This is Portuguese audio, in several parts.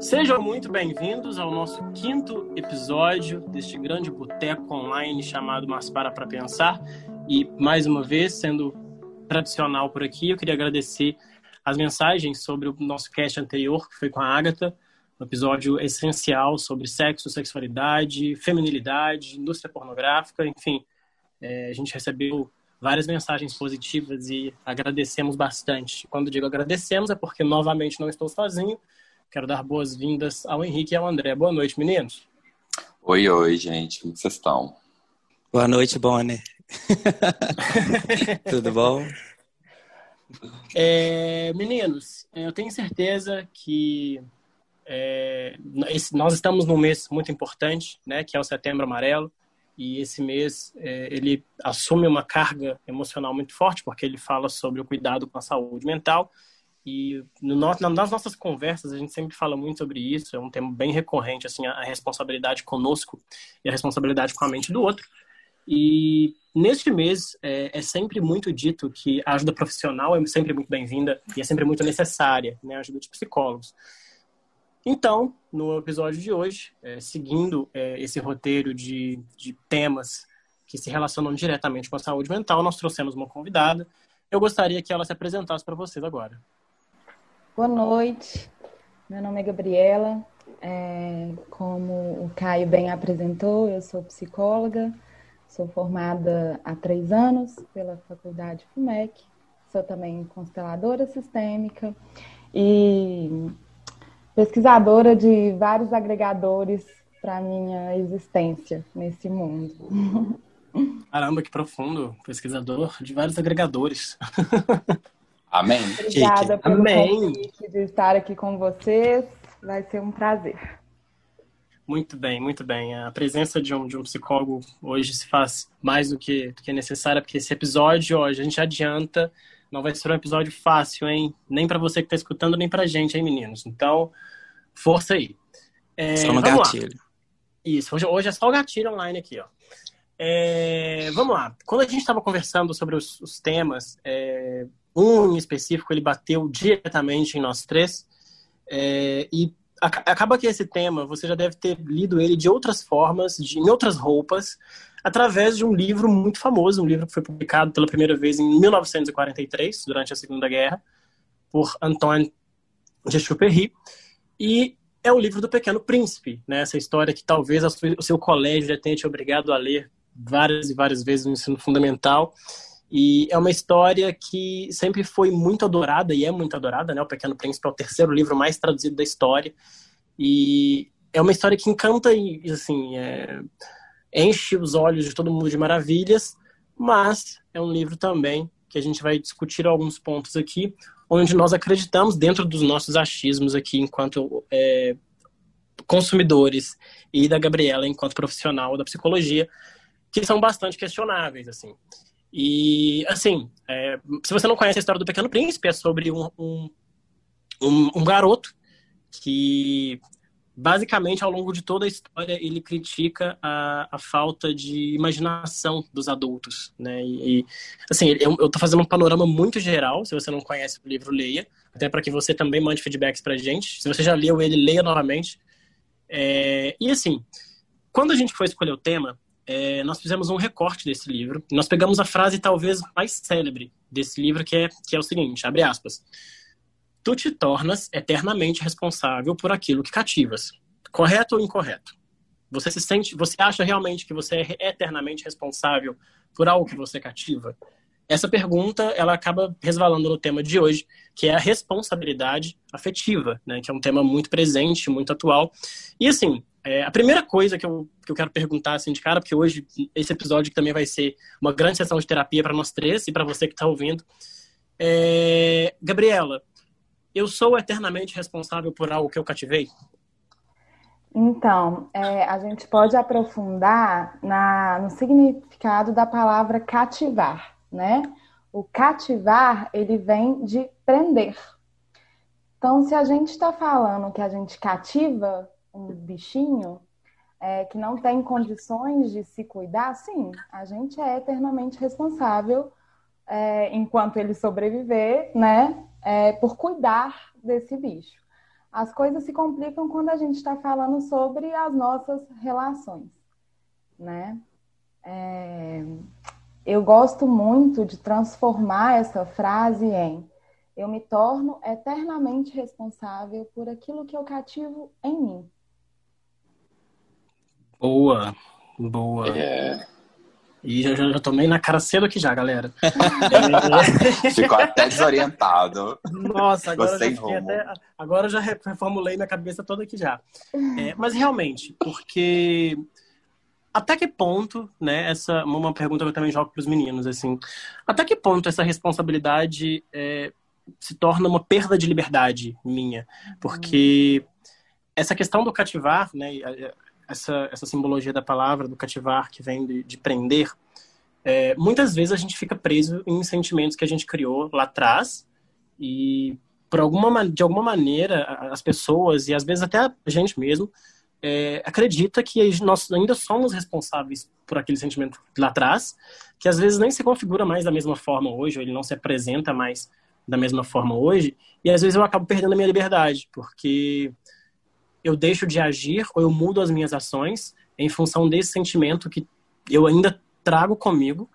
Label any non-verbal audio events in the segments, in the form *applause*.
Sejam muito bem-vindos ao nosso quinto episódio deste grande boteco online chamado Mas Para Para Pensar. E, mais uma vez, sendo tradicional por aqui, eu queria agradecer as mensagens sobre o nosso cast anterior, que foi com a Agatha, um episódio essencial sobre sexo, sexualidade, feminilidade, indústria pornográfica, enfim. É, a gente recebeu várias mensagens positivas e agradecemos bastante. Quando digo agradecemos é porque novamente não estou sozinho. Quero dar boas-vindas ao Henrique e ao André. Boa noite, meninos. Oi, oi, gente. Como vocês estão? Boa noite, Bonnie. *laughs* Tudo bom? É, meninos, eu tenho certeza que é, nós estamos num mês muito importante, né, que é o Setembro Amarelo e esse mês é, ele assume uma carga emocional muito forte porque ele fala sobre o cuidado com a saúde mental e no, nas nossas conversas a gente sempre fala muito sobre isso é um tema bem recorrente assim a, responsabilidade conosco e a responsabilidade com a mente do outro e neste mês é, é sempre muito dito que a ajuda profissional é sempre muito bem-vinda e é sempre muito necessária né a ajuda de psicólogos então, no episódio de hoje, é, seguindo é, esse roteiro de, de temas que se relacionam diretamente com a saúde mental, nós trouxemos uma convidada. Eu gostaria que ela se apresentasse para vocês agora. Boa noite, meu nome é Gabriela. É, como o Caio bem apresentou, eu sou psicóloga, sou formada há três anos pela Faculdade FUMEC, sou também consteladora sistêmica e pesquisadora de vários agregadores para minha existência nesse mundo. Caramba, que profundo. Pesquisador de vários agregadores. *laughs* Amém. Obrigada pelo Amém. convite de estar aqui com vocês. Vai ser um prazer. Muito bem, muito bem. A presença de um, de um psicólogo hoje se faz mais do que, do que necessária, porque esse episódio, hoje a gente adianta, não vai ser um episódio fácil, hein? Nem para você que está escutando, nem para gente, hein, meninos? Então, força aí. É, só no gatilho. Lá. Isso, hoje, hoje é só o gatilho online aqui, ó. É, vamos lá. Quando a gente estava conversando sobre os, os temas, é, um em específico ele bateu diretamente em nós três. É, e acaba que esse tema você já deve ter lido ele de outras formas, de, em outras roupas, através de um livro muito famoso, um livro que foi publicado pela primeira vez em 1943, durante a Segunda Guerra, por Antoine de Exupéry. E é o livro do Pequeno Príncipe, né? Essa história que talvez o seu colégio já tenha te obrigado a ler várias e várias vezes no ensino fundamental. E é uma história que sempre foi muito adorada e é muito adorada, né? O Pequeno Príncipe é o terceiro livro mais traduzido da história. E é uma história que encanta e, assim, é... enche os olhos de todo mundo de maravilhas, mas é um livro também que a gente vai discutir alguns pontos aqui, onde nós acreditamos dentro dos nossos achismos aqui enquanto é, consumidores e da Gabriela enquanto profissional da psicologia, que são bastante questionáveis, assim. E, assim, é, se você não conhece a história do Pequeno Príncipe, é sobre um, um, um, um garoto que, basicamente, ao longo de toda a história, ele critica a, a falta de imaginação dos adultos, né? E, e assim, eu, eu tô fazendo um panorama muito geral, se você não conhece o livro, leia, até para que você também mande feedbacks pra gente. Se você já leu ele, leia novamente. É, e, assim, quando a gente foi escolher o tema, é, nós fizemos um recorte desse livro. Nós pegamos a frase talvez mais célebre desse livro, que é, que é o seguinte, abre aspas. Tu te tornas eternamente responsável por aquilo que cativas. Correto ou incorreto? Você se sente, você acha realmente que você é eternamente responsável por algo que você cativa? Essa pergunta, ela acaba resvalando no tema de hoje, que é a responsabilidade afetiva, né? Que é um tema muito presente, muito atual. E assim, é, a primeira coisa que eu, que eu quero perguntar assim de cara, porque hoje esse episódio também vai ser uma grande sessão de terapia para nós três e para você que está ouvindo. É, Gabriela, eu sou eternamente responsável por algo que eu cativei? Então, é, a gente pode aprofundar na, no significado da palavra cativar, né? O cativar, ele vem de prender. Então, se a gente está falando que a gente cativa um bichinho é, que não tem condições de se cuidar, sim, a gente é eternamente responsável, é, enquanto ele sobreviver, né, é, por cuidar desse bicho. as coisas se complicam quando a gente está falando sobre as nossas relações, né? É, eu gosto muito de transformar essa frase em eu me torno eternamente responsável por aquilo que eu cativo em mim. Boa, boa. É. E já, já, já tomei na cara cedo aqui já, galera. *laughs* Ficou até desorientado. Nossa, agora eu já, até, agora já reformulei minha cabeça toda aqui já. É, mas realmente, porque até que ponto, né, essa uma pergunta que eu também jogo para os meninos, assim, até que ponto essa responsabilidade é, se torna uma perda de liberdade minha? Porque essa questão do cativar, né, essa, essa simbologia da palavra, do cativar, que vem de, de prender, é, muitas vezes a gente fica preso em sentimentos que a gente criou lá atrás e por alguma de alguma maneira as pessoas e às vezes até a gente mesmo é, acredita que nós ainda somos responsáveis por aquele sentimento lá atrás, que às vezes nem se configura mais da mesma forma hoje, ou ele não se apresenta mais da mesma forma hoje, e às vezes eu acabo perdendo a minha liberdade, porque eu deixo de agir ou eu mudo as minhas ações em função desse sentimento que eu ainda trago comigo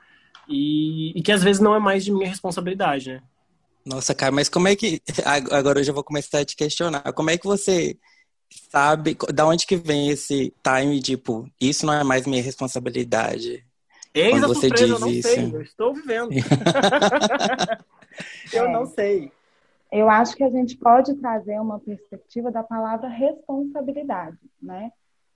e, e que às vezes não é mais de minha responsabilidade, né? Nossa, cara, mas como é que. *laughs* Agora eu já vou começar a te questionar. Como é que você sabe da onde que vem esse time, tipo, isso não é mais minha responsabilidade? Eis Quando a você surpresa, diz eu não isso. sei, eu estou vivendo. *laughs* eu não sei. Eu acho que a gente pode trazer uma perspectiva da palavra responsabilidade, né?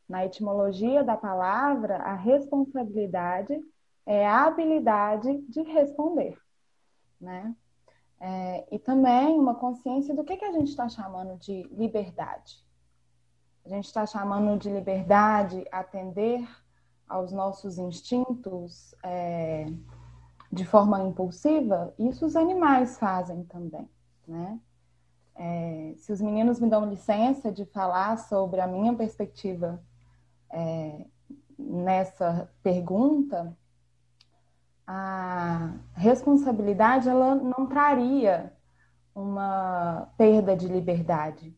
Na etimologia da palavra, a responsabilidade é a habilidade de responder, né? É, e também uma consciência do que, que a gente está chamando de liberdade. A gente está chamando de liberdade atender aos nossos instintos é, de forma impulsiva, isso os animais fazem também né? É, se os meninos me dão licença de falar sobre a minha perspectiva é, nessa pergunta, a responsabilidade ela não traria uma perda de liberdade,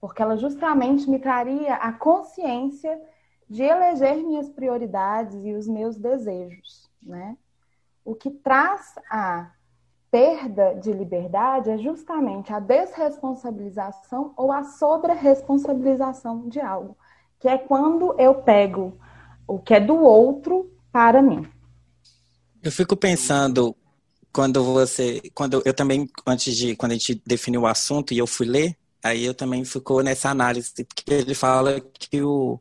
porque ela justamente me traria a consciência de eleger minhas prioridades e os meus desejos, né? O que traz a perda de liberdade é justamente a desresponsabilização ou a sobre-responsabilização de algo, que é quando eu pego o que é do outro para mim. Eu fico pensando quando você, quando eu também antes de quando a gente definiu o assunto e eu fui ler, aí eu também ficou nessa análise porque ele fala que o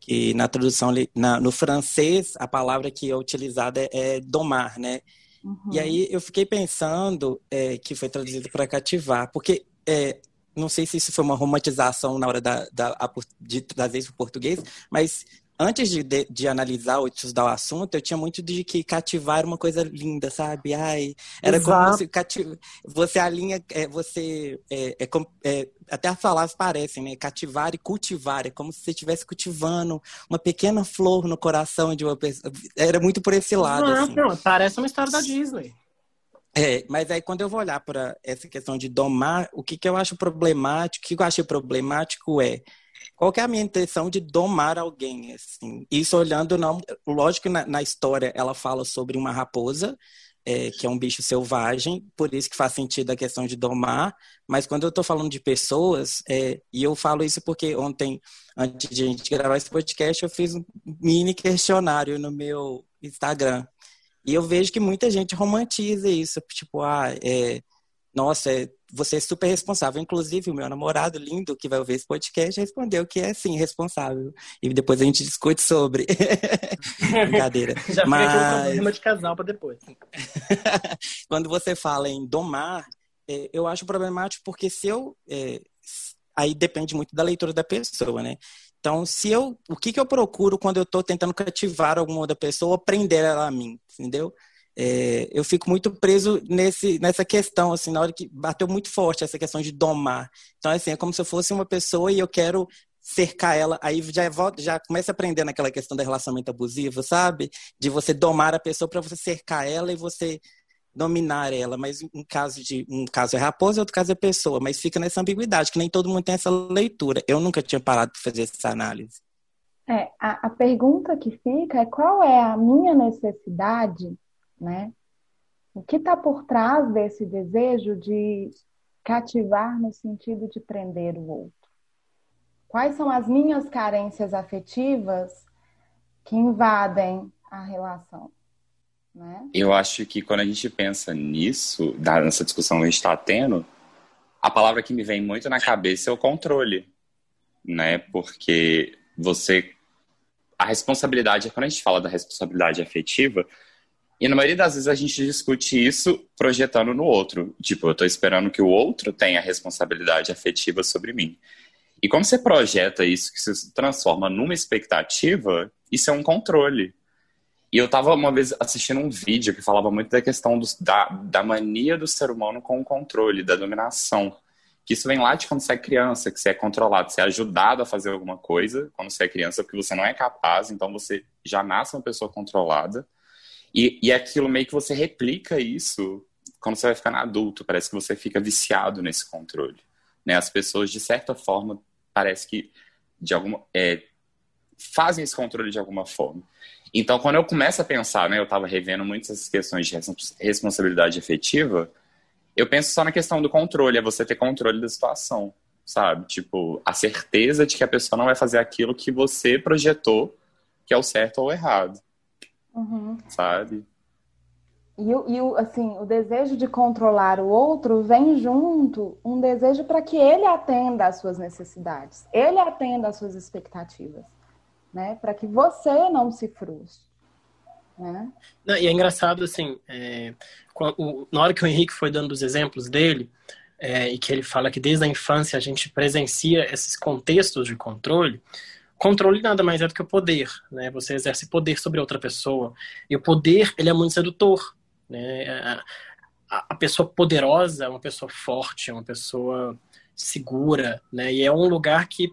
que na tradução na, no francês a palavra que é utilizada é, é domar, né? Uhum. E aí eu fiquei pensando é, que foi traduzido para cativar, porque é, não sei se isso foi uma romantização na hora da, da, de trazer isso para o português, mas antes de, de, de, analisar ou estudar o assunto, eu tinha muito de que cativar era uma coisa linda, sabe? Ai, era Exato. como se você alinha, é, você é, é, é, até as palavras parecem, né? Cativar e cultivar, é como se você estivesse cultivando uma pequena flor no coração de uma pessoa. Era muito por esse lado. Não, assim. não, parece uma história da Disney. É, mas aí quando eu vou olhar para essa questão de domar, o que, que eu acho problemático, o que eu acho problemático é qual é a minha intenção de domar alguém, assim? Isso olhando, não, lógico que na, na história ela fala sobre uma raposa, é, que é um bicho selvagem, por isso que faz sentido a questão de domar, mas quando eu estou falando de pessoas, é, e eu falo isso porque ontem, antes de a gente gravar esse podcast, eu fiz um mini questionário no meu Instagram, e eu vejo que muita gente romantiza isso, tipo, ah, é, nossa, é, você é super responsável. Inclusive, o meu namorado lindo, que vai ouvir esse podcast, respondeu que é sim responsável. E depois a gente discute sobre. *laughs* Brincadeira. *laughs* Já Mas... fica um problema de casal para depois. *laughs* Quando você fala em domar, é, eu acho problemático porque se eu. É, aí depende muito da leitura da pessoa, né? Então, se eu, o que, que eu procuro quando eu estou tentando cativar alguma outra pessoa ou prender ela a mim, entendeu? É, eu fico muito preso nesse, nessa questão, assim, na hora que bateu muito forte essa questão de domar. Então, assim, é como se eu fosse uma pessoa e eu quero cercar ela, aí já já começa a aprender naquela questão do relacionamento abusivo, sabe? De você domar a pessoa para você cercar ela e você dominar ela, mas um caso de um caso é raposa, outro caso é pessoa, mas fica nessa ambiguidade que nem todo mundo tem essa leitura. Eu nunca tinha parado para fazer essa análise. É, a, a pergunta que fica é qual é a minha necessidade, né? O que está por trás desse desejo de cativar no sentido de prender o outro? Quais são as minhas carências afetivas que invadem a relação? Né? Eu acho que quando a gente pensa nisso, nessa discussão que a gente está tendo, a palavra que me vem muito na cabeça é o controle, né? Porque você a responsabilidade, quando a gente fala da responsabilidade afetiva, e na maioria das vezes a gente discute isso projetando no outro. Tipo, eu estou esperando que o outro tenha responsabilidade afetiva sobre mim. E como você projeta isso, que se transforma numa expectativa, isso é um controle. E eu estava uma vez assistindo um vídeo que falava muito da questão do, da, da mania do ser humano com o controle, da dominação. Que isso vem lá de quando você é criança, que você é controlado, você é ajudado a fazer alguma coisa quando você é criança, porque você não é capaz, então você já nasce uma pessoa controlada. E, e aquilo meio que você replica isso quando você vai ficando adulto, parece que você fica viciado nesse controle. Né? As pessoas, de certa forma, parece que de alguma, é, fazem esse controle de alguma forma. Então, quando eu começo a pensar, né, eu estava revendo muitas essas questões de responsabilidade efetiva, eu penso só na questão do controle, é você ter controle da situação, sabe? Tipo, a certeza de que a pessoa não vai fazer aquilo que você projetou que é o certo ou o errado, uhum. sabe? E, e assim, o desejo de controlar o outro vem junto um desejo para que ele atenda às suas necessidades, ele atenda às suas expectativas, né? Para que você não se frustre. Né? Não, e é engraçado, assim, é, na hora que o Henrique foi dando os exemplos dele, é, e que ele fala que desde a infância a gente presencia esses contextos de controle, controle nada mais é do que o poder, né? Você exerce poder sobre outra pessoa. E o poder, ele é muito sedutor, né? A, a pessoa poderosa é uma pessoa forte, é uma pessoa segura, né? E é um lugar que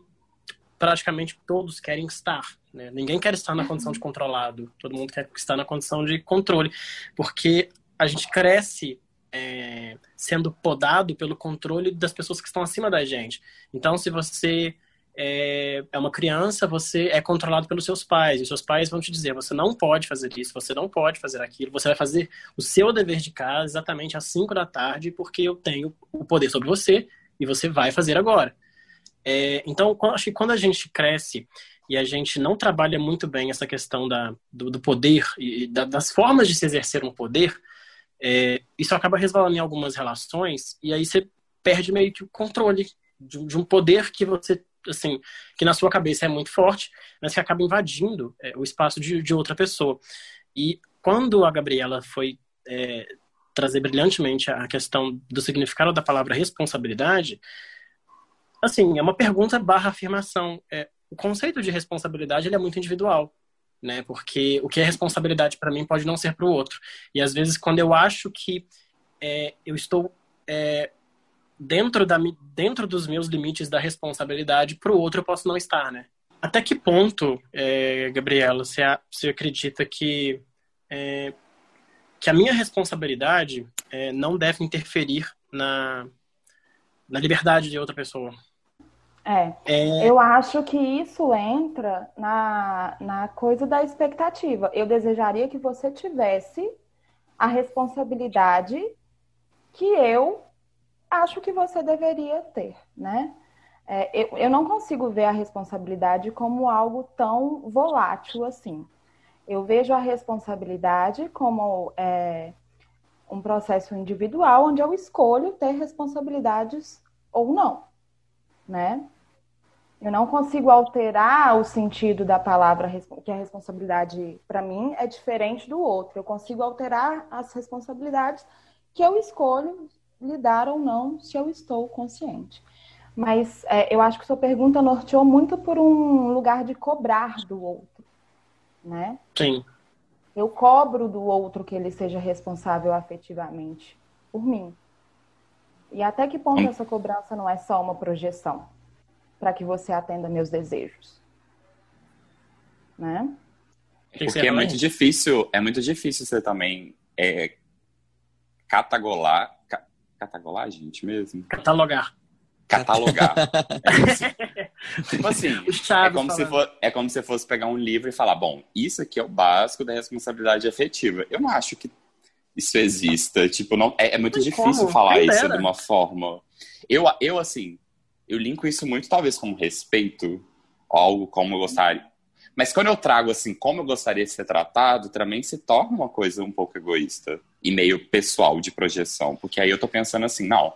praticamente todos querem estar, né? Ninguém quer estar na condição de uhum. controlado, todo mundo quer estar na condição de controle, porque a gente cresce é, sendo podado pelo controle das pessoas que estão acima da gente. Então, se você é, é, uma criança, você é controlado pelos seus pais, e seus pais vão te dizer: você não pode fazer isso, você não pode fazer aquilo, você vai fazer o seu dever de casa exatamente às 5 da tarde, porque eu tenho o poder sobre você e você vai fazer agora. É, então, acho que quando a gente cresce e a gente não trabalha muito bem essa questão da, do, do poder e da, das formas de se exercer um poder, é, isso acaba resvalando em algumas relações e aí você perde meio que o controle de, de, um poder que você, assim, que na sua cabeça é muito forte, mas que acaba invadindo é, o espaço de, de, outra pessoa. E quando a Gabriela foi é, trazer brilhantemente a questão do significado da palavra responsabilidade, assim, é uma pergunta barra afirmação. É, o conceito de responsabilidade ele é muito individual, né? Porque o que é responsabilidade para mim pode não ser para o outro. E às vezes quando eu acho que é, eu estou é, dentro da dentro dos meus limites da responsabilidade para o outro eu posso não estar, né? Até que ponto, é, Gabriela, você, você acredita que é, que a minha responsabilidade é, não deve interferir na, na liberdade de outra pessoa? É. é. Eu acho que isso entra na, na coisa da expectativa. Eu desejaria que você tivesse a responsabilidade que eu acho que você deveria ter, né? É, eu, eu não consigo ver a responsabilidade como algo tão volátil assim. Eu vejo a responsabilidade como é, um processo individual onde eu escolho ter responsabilidades ou não né? Eu não consigo alterar o sentido da palavra que a responsabilidade para mim é diferente do outro. Eu consigo alterar as responsabilidades que eu escolho lidar ou não se eu estou consciente. Mas é, eu acho que sua pergunta norteou muito por um lugar de cobrar do outro, né? Sim. Eu cobro do outro que ele seja responsável afetivamente por mim. E até que ponto essa cobrança não é só uma projeção para que você atenda meus desejos? Né? Porque é muito difícil, é muito difícil você também é, catagolar. Ca, catagolar, gente, mesmo? Catalogar. Catalogar. *laughs* tipo assim, é como, se for, é como se fosse pegar um livro e falar: bom, isso aqui é o básico da responsabilidade afetiva. Eu não acho que isso exista. Tipo, não, é, é muito Mas difícil como? falar Quem isso de uma forma. Eu, eu, assim, eu linko isso muito, talvez, como respeito, algo como eu gostaria. Mas quando eu trago assim, como eu gostaria de ser tratado, também se torna uma coisa um pouco egoísta e meio pessoal de projeção. Porque aí eu tô pensando assim, não,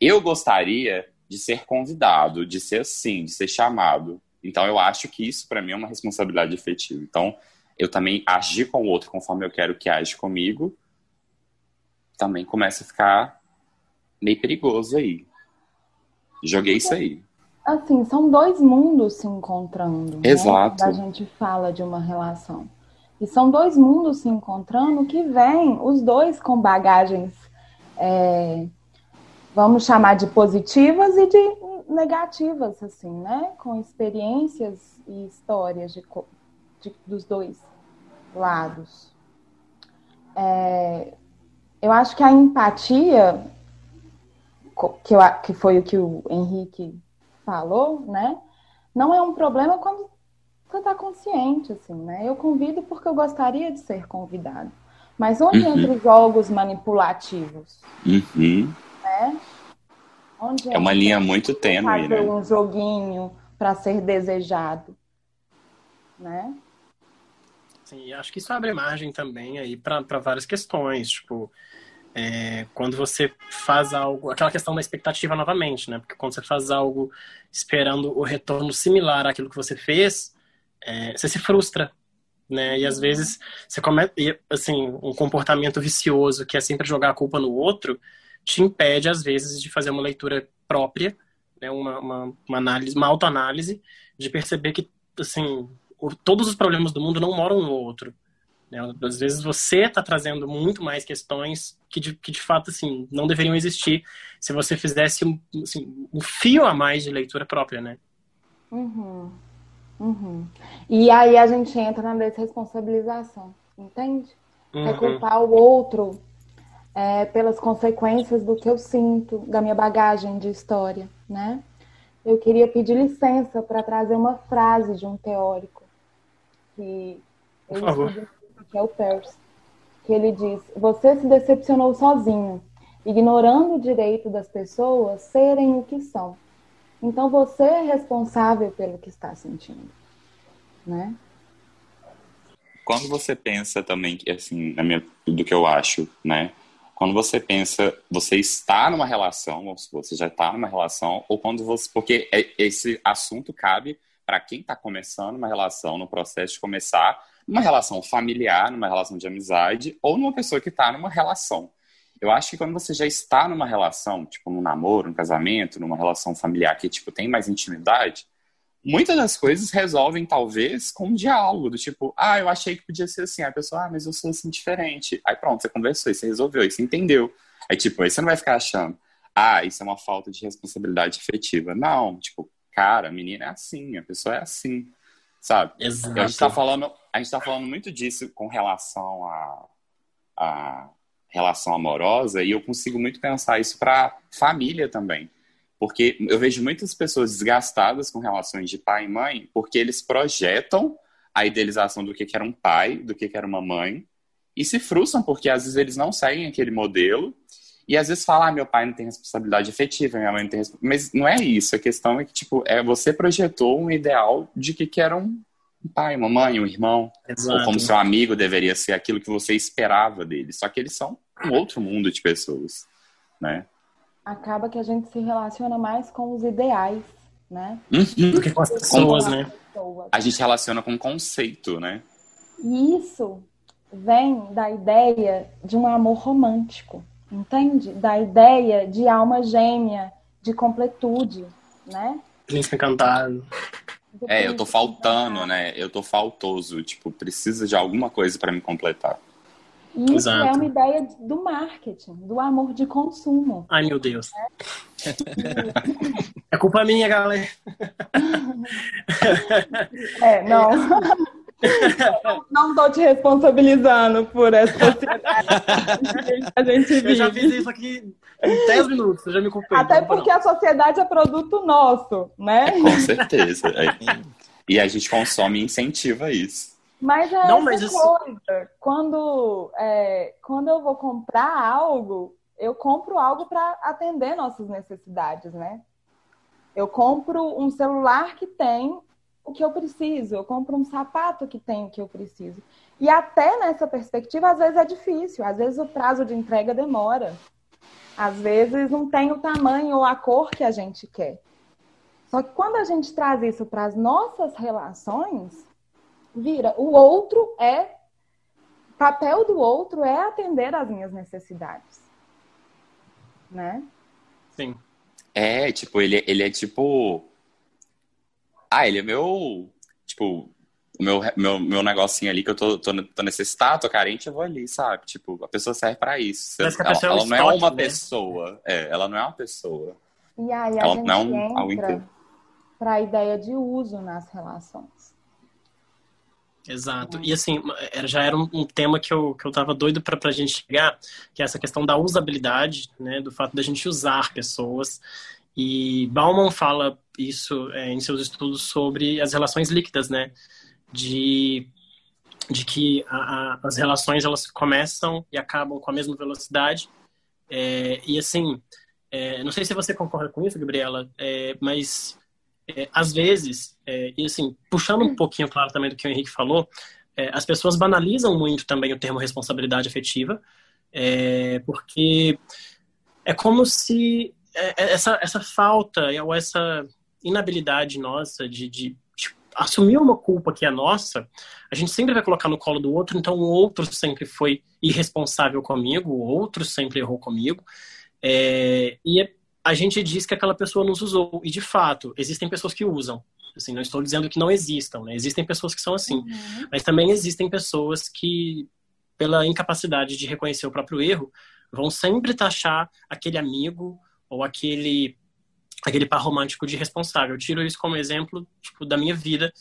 eu gostaria de ser convidado, de ser assim, de ser chamado. Então eu acho que isso para mim é uma responsabilidade efetiva. Então eu também agir com o outro conforme eu quero que age comigo, também começa a ficar meio perigoso aí. Joguei isso aí. Assim, são dois mundos se encontrando. Né? Exato. Né? A gente fala de uma relação. E são dois mundos se encontrando que vêm, os dois com bagagens, é, vamos chamar de positivas e de negativas, assim, né? Com experiências e histórias de, de dos dois lados. É, eu acho que a empatia, que, eu, que foi o que o Henrique falou, né? Não é um problema quando você está consciente, assim, né? Eu convido porque eu gostaria de ser convidado. Mas onde uhum. entra os jogos manipulativos? Uhum. Né? Onde é uma linha muito tênue, fazer né? um joguinho para ser desejado, né? Sim, acho que isso abre margem também aí para várias questões, tipo, é, quando você faz algo, aquela questão da expectativa novamente, né? Porque quando você faz algo esperando o retorno similar àquilo que você fez, é, você se frustra, né? E às vezes você comete, assim, um comportamento vicioso que é sempre jogar a culpa no outro, te impede às vezes de fazer uma leitura própria, né? Uma, uma, uma análise, uma autoanálise, de perceber que, assim, todos os problemas do mundo não moram no outro. Né? Às vezes você está trazendo muito mais questões que de, que de fato assim, não deveriam existir se você fizesse um, assim, um fio a mais de leitura própria, né? Uhum. Uhum. E aí a gente entra na desresponsabilização, entende? É uhum. É culpar o outro é, pelas consequências do que eu sinto, da minha bagagem de história, né? Eu queria pedir licença para trazer uma frase de um teórico que Por favor que é o Peirce, que ele diz: Você se decepcionou sozinho, ignorando o direito das pessoas serem o que são. Então você é responsável pelo que está sentindo, né? Quando você pensa também, assim, minha, do que eu acho, né? Quando você pensa, você está numa relação, ou você já está numa relação, ou quando você. Porque é, esse assunto cabe para quem está começando uma relação, no processo de começar, numa relação familiar, numa relação de amizade, ou numa pessoa que está numa relação. Eu acho que quando você já está numa relação, tipo num namoro, num casamento, numa relação familiar que tipo tem mais intimidade, muitas das coisas resolvem talvez com um diálogo do tipo, ah, eu achei que podia ser assim, a pessoa, ah, mas eu sou assim diferente. Aí pronto, você conversou, você resolveu, você entendeu. Aí tipo, aí você não vai ficar achando, ah, isso é uma falta de responsabilidade efetiva. Não, tipo, cara, a menina é assim, a pessoa é assim sabe? Exato. A gente está falando, a gente tá falando muito disso com relação a, a relação amorosa e eu consigo muito pensar isso para família também. Porque eu vejo muitas pessoas desgastadas com relações de pai e mãe porque eles projetam a idealização do que era um pai, do que era uma mãe, e se frustram porque às vezes eles não seguem aquele modelo e às vezes falam, ah, meu pai não tem responsabilidade efetiva, minha mãe não tem Mas não é isso. A questão é que, tipo, é, você projetou um ideal de que, que era um pai, uma mãe, um irmão. Exato. Ou como seu amigo deveria ser aquilo que você esperava dele. Só que eles são um outro mundo de pessoas, né? Acaba que a gente se relaciona mais com os ideais, né? Uhum. Do que com as pessoas, né? A gente relaciona com conceito, né? E isso vem da ideia de um amor romântico entende? Da ideia de alma gêmea, de completude, né? Príncipe encantado. É, eu tô faltando, né? Eu tô faltoso, tipo, precisa de alguma coisa para me completar. Isso é Exato. é uma ideia do marketing, do amor de consumo. Ai, meu Deus. É, é culpa minha, galera. É, não. não estou te responsabilizando por essa sociedade a gente vive. Eu já fiz isso aqui em 10 minutos, eu já me culpei. Até porque a sociedade é produto nosso, né? É, com certeza. e a gente consome e incentiva isso. Mas é não, mas isso... coisa. Quando, é, quando eu vou comprar algo, eu compro algo para atender nossas necessidades, né? Eu compro um celular que tem o que eu preciso, eu compro um sapato que tem o que eu preciso. E até nessa perspectiva, às vezes é difícil, às vezes o prazo de entrega demora, às vezes não tem o tamanho ou a cor que a gente quer. Só que quando a gente traz isso para as nossas relações, vira o outro é papel do outro é atender às minhas necessidades, né? Sim. É, tipo, ele, ele é tipo. Ah, ele é meu. Tipo, o meu, meu, meu negocinho ali que eu tô, tô, tô necessitado, tô carente, eu vou ali, sabe? Tipo, a pessoa serve pra isso. Ela, ela, é ela não é uma né? pessoa. É, ela não é uma pessoa. E aí a ela gente não é um, entra para a ideia de uso nas relações. Exato. E assim, já era um, tema que eu, que eu tava doido para a gente chegar, que é essa questão da usabilidade, né? Do fato da gente usar pessoas. E Bauman fala isso é, em seus estudos sobre as relações líquidas, né? De, de que a, a, as relações elas começam e acabam com a mesma velocidade. É, e assim, é, não sei se você concorda com isso, Gabriela, é, mas é, às vezes, é, e assim, puxando um pouquinho, claro, também do que o Henrique falou, é, as pessoas banalizam muito também o termo responsabilidade afetiva, é, porque é como se é, é, essa, essa falta ou essa inabilidade nossa de, de tipo, assumir uma culpa que é nossa, a gente sempre vai colocar no colo do outro, então o outro sempre foi irresponsável comigo, o outro sempre errou comigo. E é a gente diz que aquela pessoa nos usou. E, de fato, existem pessoas que usam. Assim, não estou dizendo que não existam, né? Existem pessoas que são assim. Uhum. Mas também existem pessoas que, pela incapacidade de reconhecer o próprio erro, vão sempre taxar aquele amigo ou aquele aquele par romântico de responsável. Eu tiro isso como exemplo tipo, da minha vida,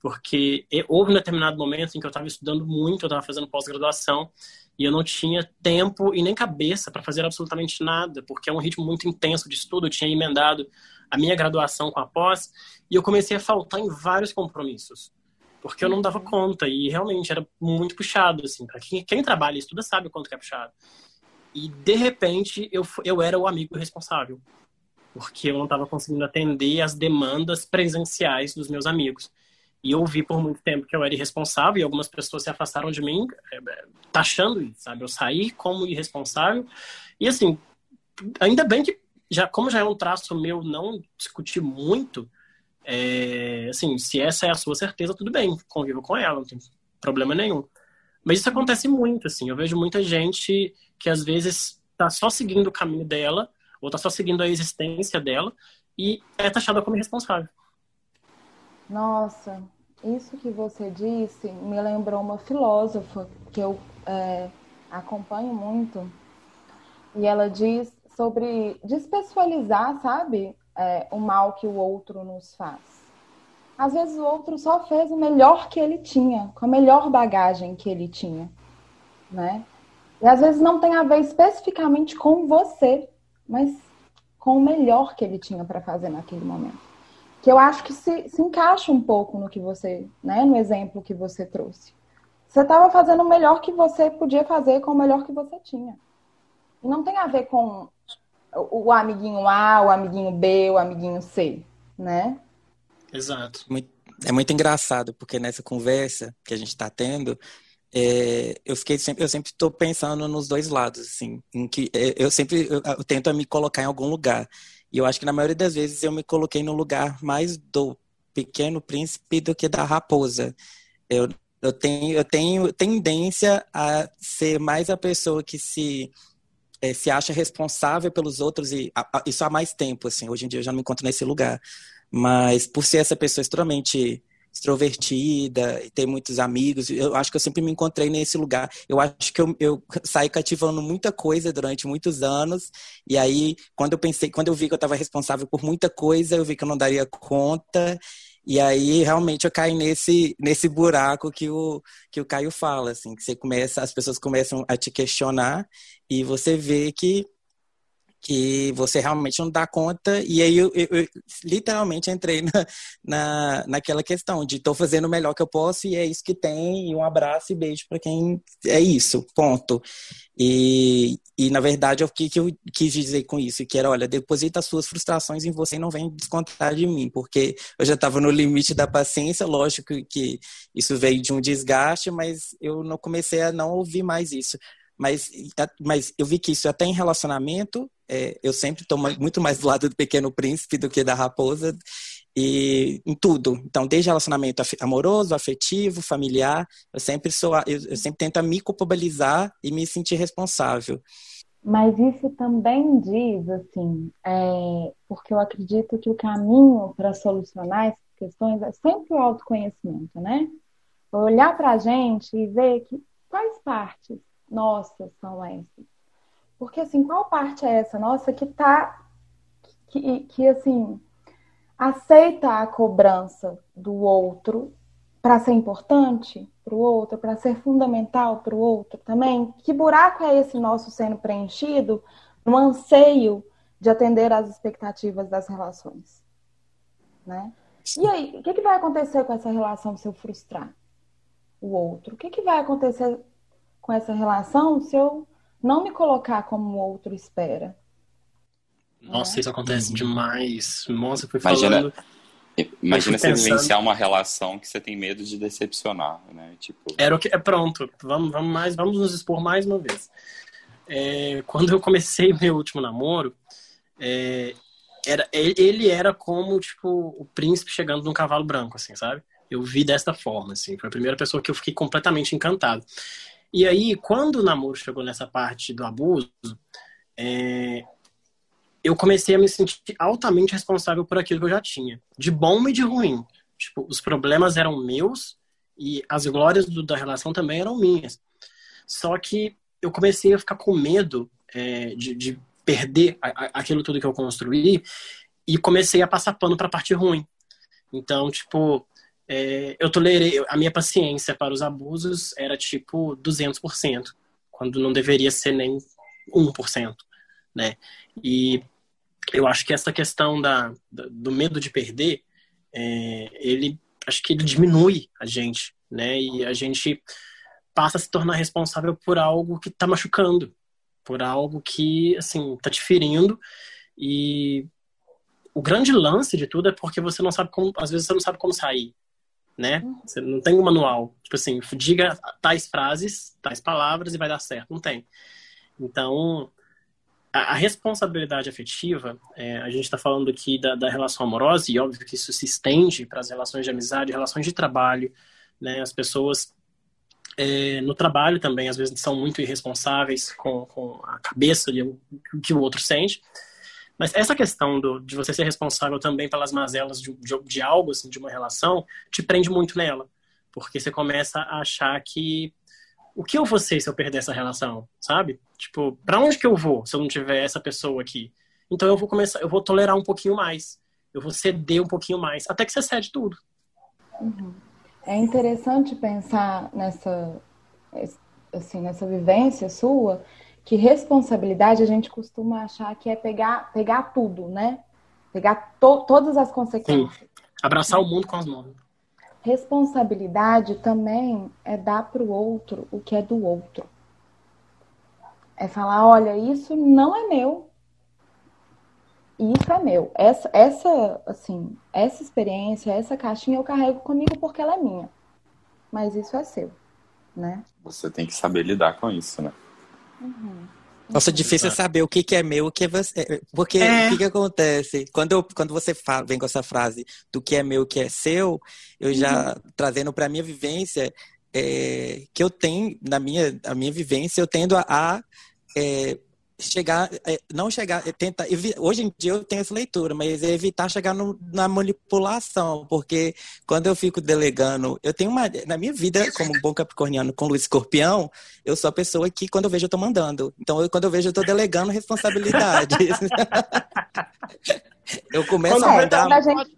porque houve um determinado momento em que eu estava estudando muito, eu estava fazendo pós-graduação, e eu não tinha tempo e nem cabeça para fazer absolutamente nada, porque é um ritmo muito intenso de estudo. Eu tinha emendado a minha graduação com a pós e eu comecei a faltar em vários compromissos, porque eu não dava conta e realmente era muito puxado assim. Para quem, quem trabalha e estuda sabe o quanto que é puxado. E de repente eu eu era o amigo responsável, porque eu não estava conseguindo atender as demandas presenciais dos meus amigos. E eu vi por muito tempo que eu era irresponsável e algumas pessoas se afastaram de mim é, é, taxando isso, sabe? Eu saí como irresponsável. E assim, ainda bem que, já como já é um traço meu não discutir muito, é, assim, se essa é a sua certeza, tudo bem, convivo com ela, não tem problema nenhum. Mas isso acontece muito, assim. Eu vejo muita gente que às vezes tá só seguindo o caminho dela, ou tá só seguindo a existência dela, e é taxada como irresponsável. Nossa, isso que você disse me lembrou uma filósofa que eu é, acompanho muito. E ela diz sobre despessoalizar, sabe? É, o mal que o outro nos faz. Às vezes o outro só fez o melhor que ele tinha, com a melhor bagagem que ele tinha, né? E às vezes não tem a ver especificamente com você, mas com o melhor que ele tinha para fazer naquele momento que eu acho que se, se encaixa um pouco no que você, né, no exemplo que você trouxe. Você estava fazendo o melhor que você podia fazer com o melhor que você tinha. E não tem a ver com o, o amiguinho A, o amiguinho B, o amiguinho C, né? Exato. É muito engraçado, porque nessa conversa que a gente está tendo, é, eu fiquei sempre, eu sempre estou pensando nos dois lados, assim, em que é, eu sempre eu, eu tento me colocar em algum lugar. E eu acho que na maioria das vezes eu me coloquei no lugar mais do pequeno príncipe do que da raposa. Eu, eu, tenho, eu tenho tendência a ser mais a pessoa que se, é, se acha responsável pelos outros, e a, a, isso há mais tempo, assim. Hoje em dia eu já não me encontro nesse lugar. Mas por ser essa pessoa extremamente extrovertida ter muitos amigos. Eu acho que eu sempre me encontrei nesse lugar. Eu acho que eu, eu saí cativando muita coisa durante muitos anos. E aí, quando eu pensei, quando eu vi que eu estava responsável por muita coisa, eu vi que eu não daria conta. E aí realmente eu caí nesse nesse buraco que o que o Caio fala, assim, que você começa, as pessoas começam a te questionar e você vê que que você realmente não dá conta. E aí eu, eu, eu literalmente entrei na, na, naquela questão de estou fazendo o melhor que eu posso e é isso que tem. E um abraço e beijo para quem é isso, ponto. E, e na verdade, o que, que eu quis dizer com isso? Que era, olha, deposita as suas frustrações em você e não vem descontar de mim, porque eu já estava no limite da paciência, lógico que isso veio de um desgaste, mas eu não comecei a não ouvir mais isso. Mas, mas eu vi que isso até em relacionamento, é, eu sempre estou muito mais do lado do pequeno príncipe do que da raposa, e em tudo. Então, desde relacionamento amoroso, afetivo, familiar, eu sempre sou, eu, eu sempre tento me culpabilizar e me sentir responsável. Mas isso também diz, assim, é, porque eu acredito que o caminho para solucionar essas questões é sempre o autoconhecimento, né? Olhar para a gente e ver que quais partes nossas são essas? Porque, assim, qual parte é essa nossa que tá. que, que assim. aceita a cobrança do outro para ser importante para o outro, para ser fundamental para o outro também? Que buraco é esse nosso sendo preenchido no anseio de atender às expectativas das relações? Né? E aí, o que, que vai acontecer com essa relação se eu frustrar o outro? O que, que vai acontecer com essa relação se eu não me colocar como o outro espera. Nossa, é. isso acontece demais. Nossa, foi falando. Imagina, imagina você pensando... vivenciar uma relação que você tem medo de decepcionar, né? Tipo... Era o que. É pronto. Vamos, vamos mais, vamos nos expor mais uma vez. É, quando eu comecei meu último namoro, é, era, ele era como tipo o príncipe chegando num cavalo branco, assim, sabe? Eu vi desta forma, assim. Foi a primeira pessoa que eu fiquei completamente encantado. E aí, quando o namoro chegou nessa parte do abuso, é, eu comecei a me sentir altamente responsável por aquilo que eu já tinha, de bom e de ruim. Tipo, os problemas eram meus e as glórias do, da relação também eram minhas. Só que eu comecei a ficar com medo é, de, de, perder a, a, aquilo tudo que eu construí e comecei a passar pano para a parte ruim. Então, tipo, é, eu tolerei, a minha paciência para os abusos era tipo 200%, quando não deveria ser nem 1%, né? E eu acho que essa questão da, do medo de perder, é, ele, acho que ele diminui a gente, né? E a gente passa a se tornar responsável por algo que está machucando, por algo que, assim, está te ferindo e o grande lance de tudo é porque você não sabe como, às vezes você não sabe como sair né? Uhum. Você não tem um manual. Tipo assim, diga tais frases, tais palavras e vai dar certo. Não tem. Então, a, a responsabilidade afetiva, é, a gente está falando aqui da, da, relação amorosa, e óbvio que isso se estende para as relações de amizade, relações de trabalho, né? As pessoas é, no trabalho também, às vezes, são muito irresponsáveis com, com a cabeça e o que o outro sente. Mas essa questão do, de você ser responsável também pelas mazelas de, de, de algo, assim, de uma relação, te prende muito nela. Porque você começa a achar que o que eu vou ser se eu perder essa relação, sabe? Tipo, para onde que eu vou se eu não tiver essa pessoa aqui? Então eu vou começar, eu vou tolerar um pouquinho mais, eu vou ceder um pouquinho mais, até que você cede tudo. Uhum. É interessante pensar nessa, assim, nessa vivência sua, que responsabilidade a gente costuma achar que é pegar, pegar tudo, né? Pegar to todas as consequências. Sim. Abraçar o mundo com as mãos. Responsabilidade também é dar para o outro o que é do outro. É falar, olha, isso não é meu. Isso é meu. Essa, essa, assim, essa experiência, essa caixinha eu carrego comigo porque ela é minha. Mas isso é seu, né? Você tem que saber lidar com isso, né? Uhum. Nossa, difícil é saber o que, que é meu, o que é você. É, porque é. o que, que acontece? Quando, eu, quando você fala, vem com essa frase do que é meu, o que é seu, eu já uhum. trazendo para minha vivência, é, que eu tenho, na minha, a minha vivência, eu tendo a, a é, chegar, é, não chegar, é, tenta, hoje em dia eu tenho essa leitura, mas é evitar chegar no, na manipulação, porque quando eu fico delegando, eu tenho uma, na minha vida, como bom capricorniano com Luiz Escorpião, eu sou a pessoa que quando eu vejo eu tô mandando. Então, eu, quando eu vejo eu tô delegando responsabilidade. *laughs* eu começo quando a mandar... A gente,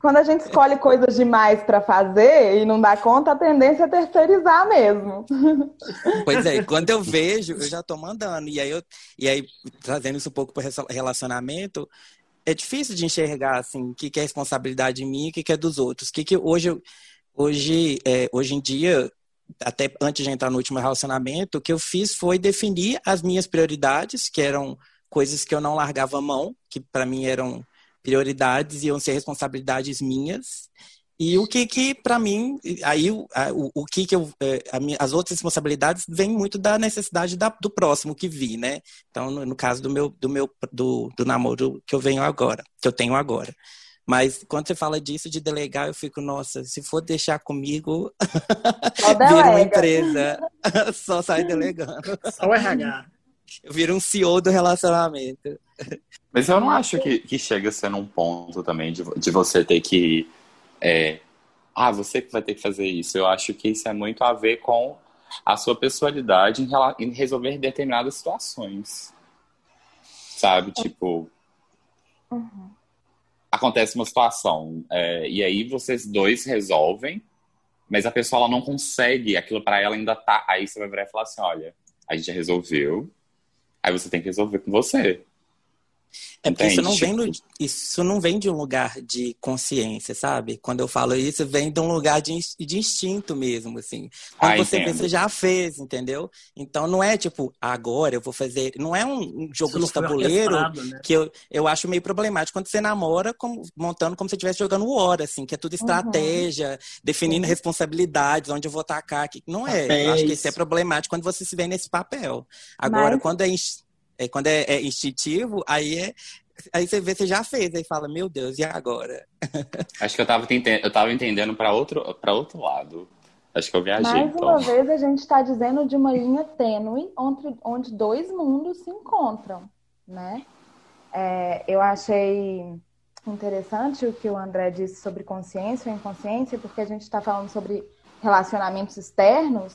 quando a gente escolhe coisas demais para fazer e não dá conta, a tendência é terceirizar mesmo. *laughs* Pois é, quando eu vejo, eu já estou mandando. E aí, eu, e aí, trazendo isso um pouco para relacionamento, é difícil de enxergar assim, o que, que é responsabilidade minha e o que, que é dos outros. O que, que hoje, hoje, é, hoje em dia, até antes de entrar no último relacionamento, o que eu fiz foi definir as minhas prioridades, que eram coisas que eu não largava a mão, que para mim eram prioridades iam ser responsabilidades minhas. E o que que, para mim, aí o, o, que que eu, é, as outras responsabilidades vêm muito da necessidade da, do próximo que vi, né? Então, no, no, caso do meu, do meu, do, do namoro que eu venho agora, que eu tenho agora. Mas quando você fala disso de delegar, eu fico, nossa, se for deixar comigo, *laughs* vira uma empresa, *laughs* só sai delegando. Só o RH. Eu viro um CEO do relacionamento. Mas eu não acho que, que chega ser num ponto também de, de você ter que. É, ah, você que vai ter que fazer isso. Eu acho que isso é muito a ver com a sua personalidade em, em resolver determinadas situações. Sabe? Tipo. Uhum. Acontece uma situação. É, e aí vocês dois resolvem, mas a pessoa ela não consegue, aquilo para ela ainda tá. Aí você vai virar e falar assim: olha, a gente já resolveu, aí você tem que resolver com você. É porque isso não, vem do, isso não vem de um lugar de consciência, sabe? Quando eu falo isso, vem de um lugar de, de instinto mesmo, assim. Quando ah, você vê, você já fez, entendeu? Então não é tipo, agora eu vou fazer. Não é um jogo de tabuleiro né? que eu, eu acho meio problemático quando você namora como, montando como se estivesse jogando War, assim, que é tudo uhum. estratégia, uhum. definindo uhum. responsabilidades, onde eu vou atacar. Que, não é. Papéis. Eu acho que isso é problemático quando você se vê nesse papel. Agora, Mas... quando é é, quando é, é, instintivo, aí é. Aí você vê, você já fez, aí fala, meu Deus, e agora? *laughs* Acho que eu tava, entendendo, eu tava entendendo para outro, pra outro lado. Acho que eu viajei. Mais então. uma vez a gente está dizendo de uma linha tênue onde, onde dois mundos se encontram, né? É, eu achei interessante o que o André disse sobre consciência e inconsciência, porque a gente está falando sobre relacionamentos externos,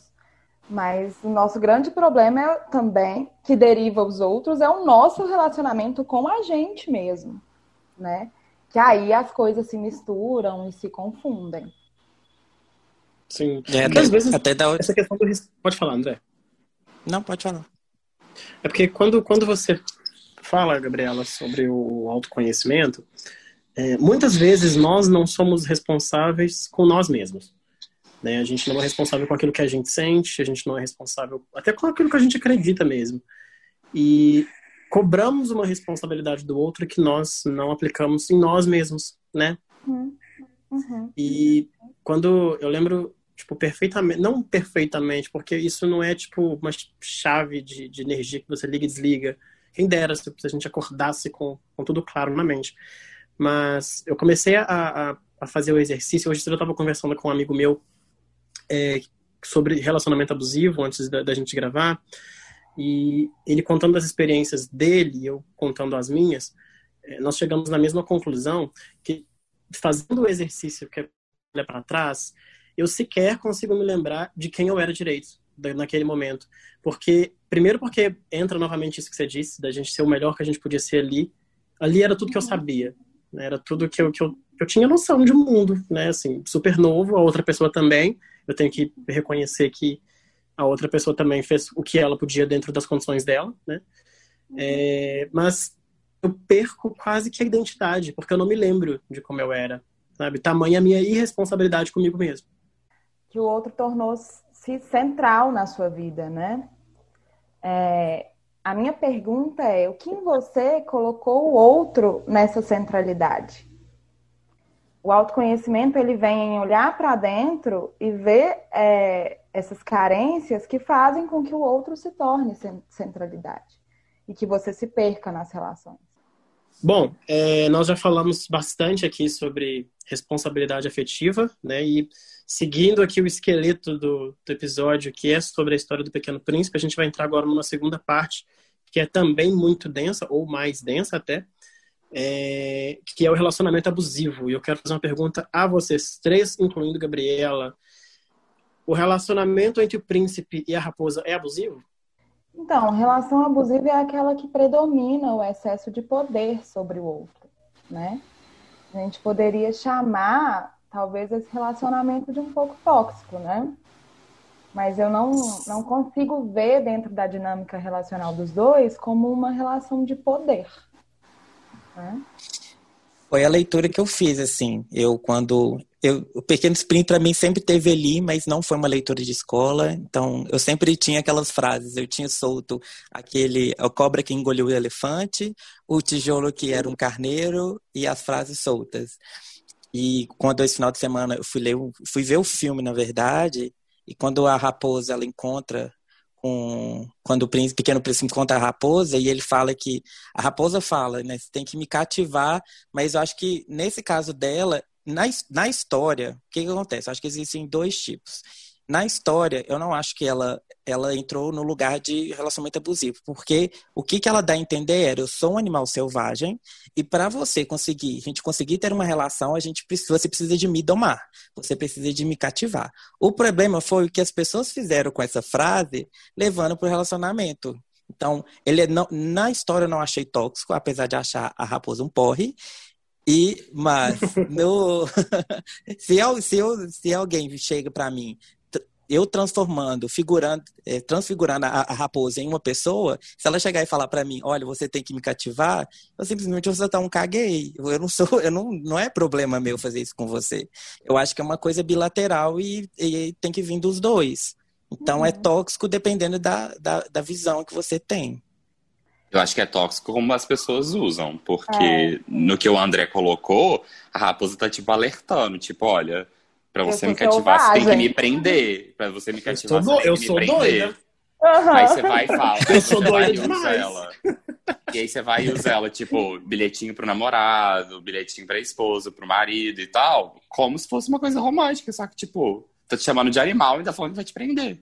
mas o nosso grande problema é também, que deriva os outros, é o nosso relacionamento com a gente mesmo, né? Que aí as coisas se misturam e se confundem. Sim. É, até, às vezes, até da... essa questão do... Pode falar, André. Não, pode falar. É porque quando, quando você fala, Gabriela, sobre o autoconhecimento, é, muitas vezes nós não somos responsáveis com nós mesmos. Né? A gente não é responsável com aquilo que a gente sente, a gente não é responsável até com aquilo que a gente acredita mesmo. E cobramos uma responsabilidade do outro que nós não aplicamos em nós mesmos, né? Uhum. uhum. E quando eu lembro, tipo, perfeitamente, não perfeitamente, porque isso não é, tipo, uma chave de, de energia que você liga e desliga. Quem dera se a gente acordasse com, com tudo claro na mente. Mas eu comecei a, a, a fazer o exercício. Hoje eu estava conversando com um amigo meu é, sobre relacionamento abusivo antes da, da, gente gravar. E ele contando as experiências dele eu contando as minhas, é, nós chegamos na mesma conclusão que fazendo o exercício que é para trás, eu sequer consigo me lembrar de quem eu era direito naquele momento. Porque, primeiro porque entra novamente isso que você disse, da gente ser o melhor que a gente podia ser ali. Ali era tudo que eu sabia. Né? Era tudo que eu, que eu, eu tinha noção de mundo, né? Assim, super novo, a outra pessoa também eu tenho que reconhecer que a outra pessoa também fez o que ela podia dentro das condições dela, né? É, mas eu perco quase que a identidade, porque eu não me lembro de como eu era, sabe? Tamanha a minha irresponsabilidade comigo mesmo. Que o outro tornou-se central na sua vida, né? É, a minha pergunta é: o que em você colocou o outro nessa centralidade? O autoconhecimento ele vem em olhar para dentro e ver é, essas carências que fazem com que o outro se torne centralidade e que você se perca nas relações. Bom, é, nós já falamos bastante aqui sobre responsabilidade afetiva, né? E seguindo aqui o esqueleto do, do episódio, que é sobre a história do Pequeno Príncipe, a gente vai entrar agora numa segunda parte, que é também muito densa, ou mais densa até, é, que é o relacionamento abusivo. E eu quero fazer uma pergunta a vocês três, incluindo Gabriela. O relacionamento entre o príncipe e a raposa é abusivo? Então, relação abusiva é aquela que predomina o excesso de poder sobre o outro, né? a gente poderia chamar, talvez, esse relacionamento de um pouco tóxico, né? Mas eu não, não consigo ver dentro da dinâmica relacional dos dois como uma relação de poder. Foi a leitura que eu fiz, assim. Eu, quando. Eu, o Pequeno Sprint, para mim, sempre teve ali, mas não foi uma leitura de escola. Então, eu sempre tinha aquelas frases. Eu tinha solto aquele. A cobra que engoliu o elefante, o tijolo que era um carneiro e as frases soltas. E quando esse final de semana eu fui, ler, fui ver o filme, na verdade, e quando a raposa ela encontra com quando o príncipe, pequeno príncipe encontra a raposa e ele fala que a raposa fala, né, você tem que me cativar, mas eu acho que nesse caso dela, na, na história, o que, que acontece? Eu acho que existem dois tipos na história, eu não acho que ela ela entrou no lugar de relacionamento abusivo, porque o que, que ela dá a entender era eu sou um animal selvagem e para você conseguir, a gente conseguir ter uma relação, a gente precisa, você precisa de me domar, você precisa de me cativar. O problema foi o que as pessoas fizeram com essa frase, levando para o relacionamento. Então, ele é não, na história eu não achei tóxico, apesar de achar a raposa um porre, e, mas, *laughs* no, *laughs* se, eu, se, eu, se alguém chega para mim eu transformando, figurando, é, transfigurando a, a, raposa em uma pessoa, se ela chegar e falar para mim, olha, você tem que me cativar, eu simplesmente vou soltar um caguei. Eu não sou, eu não, não é problema meu fazer isso com você. Eu acho que é uma coisa bilateral e, e tem que vir dos dois. Então é uhum. é tóxico dependendo da, da, da, visão que você tem. Eu acho que é tóxico como as pessoas usam, porque é. no que o André colocou, a raposa tá tipo alertando, tipo, olha, Pra você me cativar, você tem que me prender. Pra você me cativar, eu você tem que me prender. Doida. Uhum. Aí você vai e fala. *laughs* Eu sou doida demais. Ela. E aí você vai e usa ela, tipo, bilhetinho pro namorado, bilhetinho pra esposa, pro marido e tal. Como se fosse uma coisa romântica, só que, tipo, tô te chamando de animal e ainda falando que vai te prender.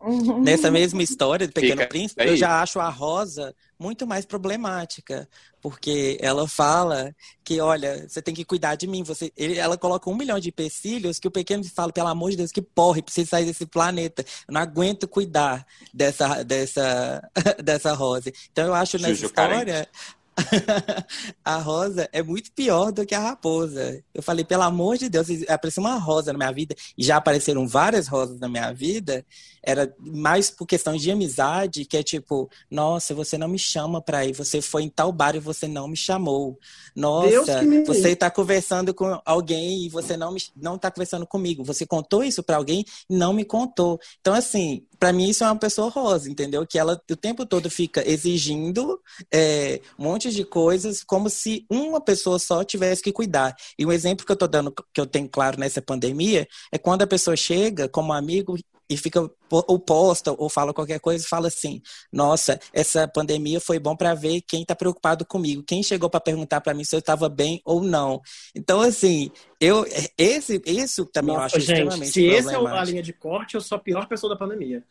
Uhum. Nessa mesma história do Pequeno Fica Príncipe, aí. eu já acho a Rosa muito mais problemática, porque ela fala que, olha, você tem que cuidar de mim. Você, ele, ela coloca um milhão de empecilhos que o pequeno fala, pelo amor de Deus, que porre, precisa sair desse planeta. Eu não aguento cuidar dessa, dessa, *laughs* dessa Rosa. Então eu acho nessa Juju história carente. *laughs* a rosa é muito pior do que a raposa. Eu falei, pelo amor de Deus, apareceu uma rosa na minha vida, e já apareceram várias rosas na minha vida, era mais por questão de amizade, que é tipo, nossa, você não me chama pra ir, você foi em tal bar e você não me chamou. Nossa, me... você tá conversando com alguém e você não, me, não tá conversando comigo. Você contou isso para alguém e não me contou. Então, assim, para mim isso é uma pessoa rosa, entendeu? Que ela o tempo todo fica exigindo é, um monte de coisas como se uma pessoa só tivesse que cuidar. E um exemplo que eu tô dando, que eu tenho claro nessa pandemia, é quando a pessoa chega como amigo e fica ou posta ou fala qualquer coisa e fala assim: "Nossa, essa pandemia foi bom para ver quem está preocupado comigo, quem chegou para perguntar para mim se eu estava bem ou não". Então assim, eu esse isso também Nossa, eu acho gente, extremamente se essa é a linha de corte, eu sou a pior pessoa da pandemia.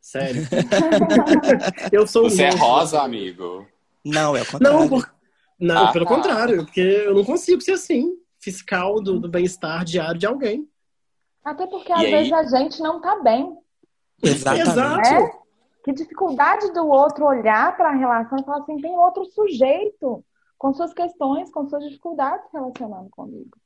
Sério. *laughs* eu sou Você é rosa, amigo. Não, é o contrário. Não, por... não ah, pelo tá. contrário, porque eu não consigo ser assim, fiscal do, do bem-estar diário de alguém. Até porque às vezes a gente não tá bem. Exatamente. Né? Que dificuldade do outro olhar para a relação e falar assim, tem outro sujeito com suas questões, com suas dificuldades relacionando comigo.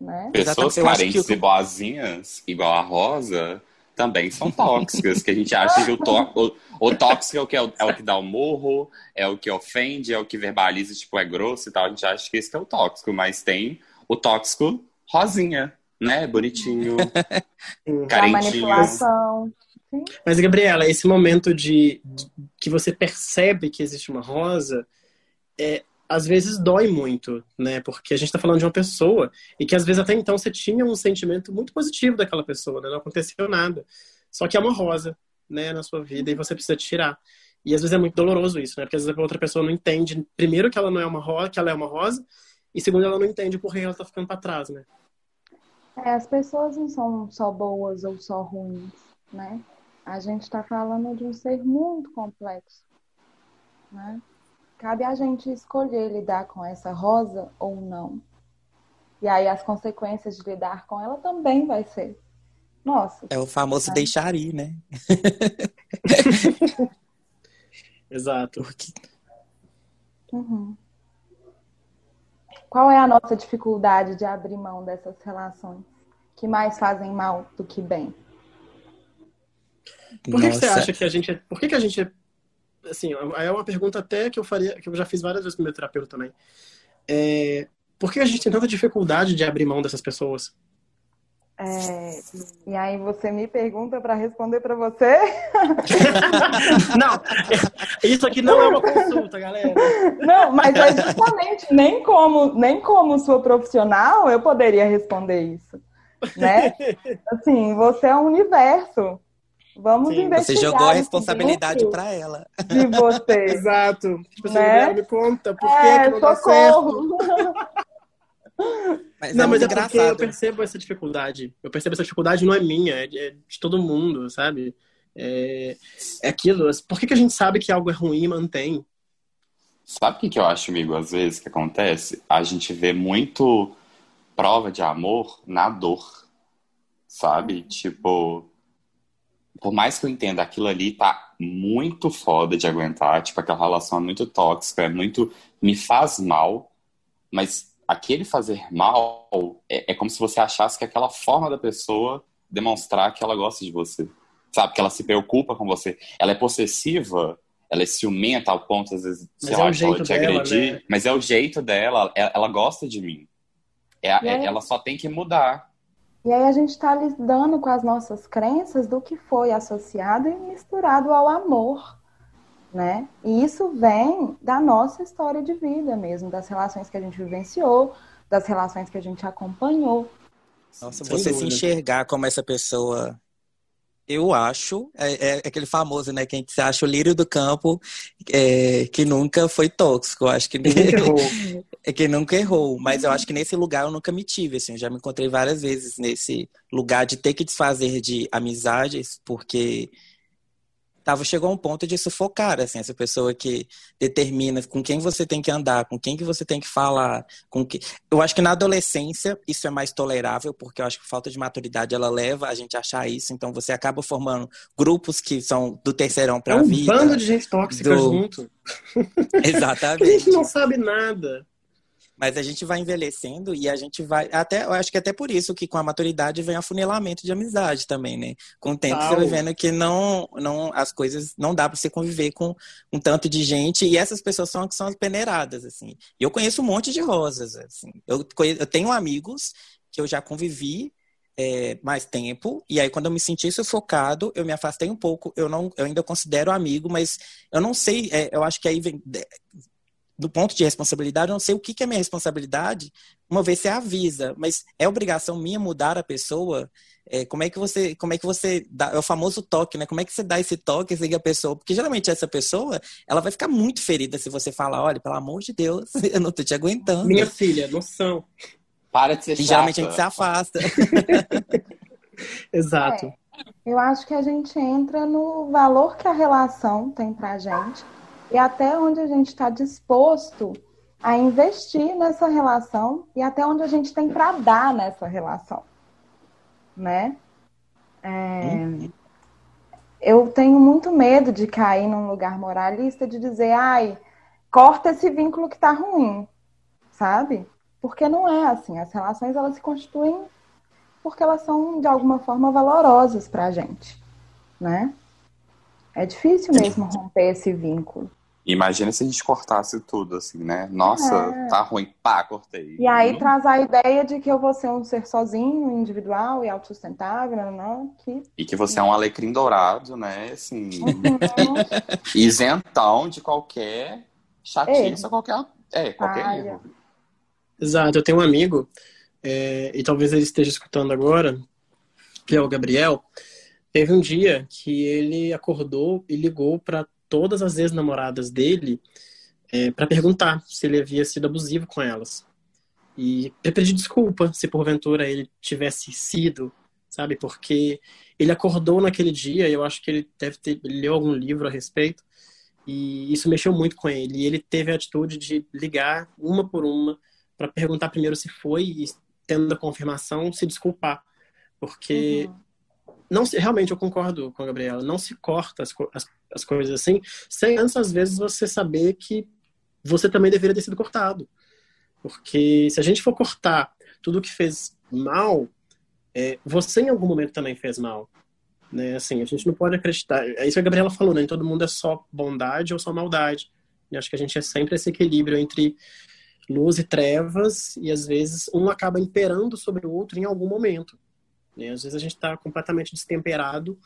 Né? Pessoas carentes que... e boazinhas, igual a Rosa, também são tóxicas, que a gente acha que o, tó... o, o tóxico é o, que é, o, é o que dá o morro, é o que ofende, é o que verbaliza, tipo, é grosso e tal. A gente acha que esse é o tóxico, mas tem o tóxico rosinha, né? Bonitinho, *laughs* carentinho. manipulação. Mas, Gabriela, esse momento de, de, que você percebe que existe uma rosa, é, às vezes dói muito, né? Porque a gente está falando de uma pessoa e que às vezes até então você tinha um sentimento muito positivo daquela pessoa, né? Não aconteceu nada. Só que é uma rosa, né, na sua vida e você precisa tirar. E às vezes é muito doloroso isso, né? Porque às vezes a outra pessoa não entende, primeiro que ela não é uma rosa, que ela é uma rosa, e segundo ela não entende por que ela tá ficando para trás, né? É, as pessoas não são só boas ou só ruins, né? A gente está falando de um ser muito complexo, né? Cabe a gente escolher lidar com essa rosa ou não. E aí as consequências de lidar com ela também vai ser. Nossa. É o famoso né? deixar ir, né? *laughs* Exato. Uhum. Qual é a nossa dificuldade de abrir mão dessas relações que mais fazem mal do que bem? Por que, que você acha que a gente. É, por que, que a gente. É, assim, é uma pergunta até que eu faria, que eu já fiz várias vezes com meu terapeuta também. É, por que a gente tem tanta dificuldade de abrir mão dessas pessoas? É, e aí você me pergunta para responder para você? *laughs* não, isso aqui não é uma consulta, galera. Não, mas é justamente nem como nem como sua profissional eu poderia responder isso, né? Assim, você é um universo. Vamos Sim, investigar. Você jogou a responsabilidade para ela. De você. Exato. Tipo né? me conta por é, que, que não socorro. dá certo. *laughs* Mas não, é mas é engraçado. porque eu percebo essa dificuldade. Eu percebo essa dificuldade não é minha, é de, é de todo mundo, sabe? É, é aquilo. Por que, que a gente sabe que algo é ruim e mantém? Sabe o que, que eu acho, amigo, às vezes que acontece? A gente vê muito prova de amor na dor, sabe? Tipo, por mais que eu entenda aquilo ali tá muito foda de aguentar, tipo, aquela relação é muito tóxica, é muito. me faz mal, mas aquele fazer mal é, é, como se você achasse que aquela forma da pessoa demonstrar que ela gosta de você. Sabe? Que ela se preocupa com você. Ela é possessiva, ela é ciumenta ao ponto, às vezes, sei lá, de te dela, agredir. Né? Mas é o jeito dela, ela, ela gosta de mim. É, é, ela só tem que mudar. E aí a gente está lidando com as nossas crenças do que foi associado e misturado ao amor né? E isso vem da nossa história de vida mesmo, das relações que a gente vivenciou, das relações que a gente acompanhou. Nossa, você se enxergar como essa pessoa eu acho, é, é, aquele famoso, né? Quem se acha o lírio do campo é, que nunca foi tóxico. Eu acho que nunca errou. *laughs* é que nunca errou. Mas eu acho que nesse lugar eu nunca me tive. Assim, eu já me encontrei várias vezes nesse lugar de ter que desfazer de amizades, porque tava, chegou a um ponto de sufocar, assim, essa pessoa que determina com quem você tem que andar, com quem que você tem que falar, com que... Eu acho que na adolescência isso é mais tolerável, porque eu acho que falta de maturidade ela leva a gente a achar isso, então você acaba formando grupos que são do terceirão para é um vida. um bando de gente tóxica do... junto. *laughs* Exatamente. a gente não sabe nada. Mas a gente vai envelhecendo e a gente vai. Até, eu acho que até por isso que com a maturidade vem afunilamento de amizade também, né? Com o tempo você vai vendo que não, não, as coisas não dá para você conviver com um tanto de gente. E essas pessoas são que são as peneiradas, assim. E eu conheço um monte de rosas, assim. Eu, eu tenho amigos que eu já convivi é, mais tempo, e aí quando eu me senti sufocado, eu me afastei um pouco, eu não, eu ainda considero amigo, mas eu não sei, é, eu acho que aí vem, do ponto de responsabilidade, eu não sei o que, que é minha responsabilidade, uma vez você avisa, mas é obrigação minha mudar a pessoa. É, como é que você, como é que você dá, é o famoso toque, né? Como é que você dá esse toque assim, a pessoa? Porque geralmente essa pessoa, ela vai ficar muito ferida se você falar, olha, pelo amor de Deus, *laughs* eu não tô te aguentando. Minha filha, noção. Para de ser chata. E geralmente a gente se afasta. *laughs* Exato. É, eu acho que a gente entra no valor que a relação tem pra gente e até onde a gente está disposto a investir nessa relação e até onde a gente tem para dar nessa relação, né? É, eu tenho muito medo de cair num lugar moralista de dizer, ai, corta esse vínculo que tá ruim, sabe? Porque não é assim. As relações elas se constituem porque elas são de alguma forma valorosas para a gente, né? É difícil mesmo romper esse vínculo. Imagina se a gente cortasse tudo, assim, né? Nossa, é. tá ruim, pá, cortei. E aí traz a ideia de que eu vou ser um ser sozinho, individual e autossustentável, não, não, que... E que você é um alecrim dourado, né? Assim, uhum. *laughs* isentão de qualquer chatice, qualquer, é, qualquer ah, erro. Exato, eu tenho um amigo, é, e talvez ele esteja escutando agora, que é o Gabriel. Teve um dia que ele acordou e ligou para todas as ex-namoradas dele é, para perguntar se ele havia sido abusivo com elas. E pedir desculpa se porventura ele tivesse sido, sabe? Porque ele acordou naquele dia, eu acho que ele deve ter leu algum livro a respeito, e isso mexeu muito com ele. E ele teve a atitude de ligar uma por uma para perguntar primeiro se foi e, tendo a confirmação, se desculpar. Porque uhum não se, realmente eu concordo com a Gabriela, não se corta as, as, as, coisas assim, sem antes às vezes você saber que você também deveria ter sido cortado. Porque se a gente for cortar tudo que fez mal, é, você em algum momento também fez mal. Né? Assim, a gente não pode acreditar. É isso que a Gabriela falou, né? Todo mundo é só bondade ou só maldade. E acho que a gente é sempre esse equilíbrio entre luz e trevas, e às vezes um acaba imperando sobre o outro em algum momento. Né? Às vezes a gente está completamente destemperado,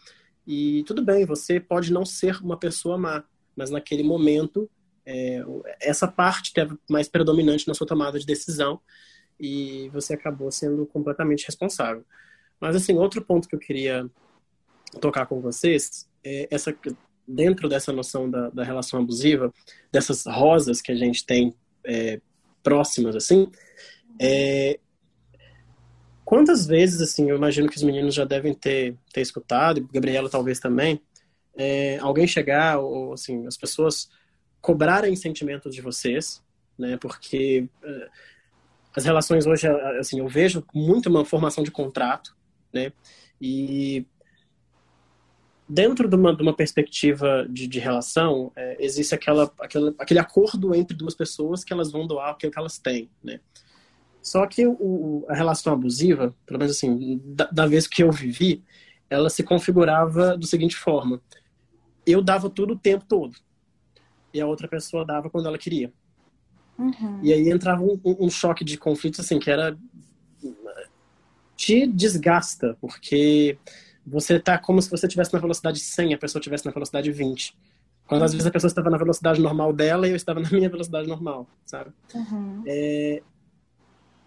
e tudo bem, você pode não ser uma pessoa má, mas naquele momento é, essa parte teve mais predominante na sua tomada de decisão e você acabou sendo completamente responsável. Mas assim, outro ponto que eu queria tocar com vocês é essa dentro dessa noção da, da relação abusiva, dessas rosas que a gente tem é, próximas assim, é, quantas vezes assim, eu imagino que os meninos já devem ter, ter escutado, Gabriela talvez também, é, alguém chegar ou assim as pessoas cobrarem sentimentos de vocês, né? Porque uh, as relações hoje, assim, eu vejo muito uma formação de contrato, né? E dentro de uma, de uma perspectiva de, de relação, é, existe aquela, aquela, aquele acordo entre duas pessoas que elas vão doar aquilo que elas têm, né? Só que o, a relação abusiva, pelo menos assim, da, da vez que eu vivi, ela se configurava da seguinte forma: eu dava tudo o tempo todo e a outra pessoa dava quando ela queria. Uhum. E aí entrava um, um, choque de conflitos, assim, que era. te desgasta, porque você tá como se você estivesse na velocidade 100 e a pessoa estivesse na velocidade 20. Quando às vezes a pessoa estava na velocidade normal dela e eu estava na minha velocidade normal, sabe? Uhum. É,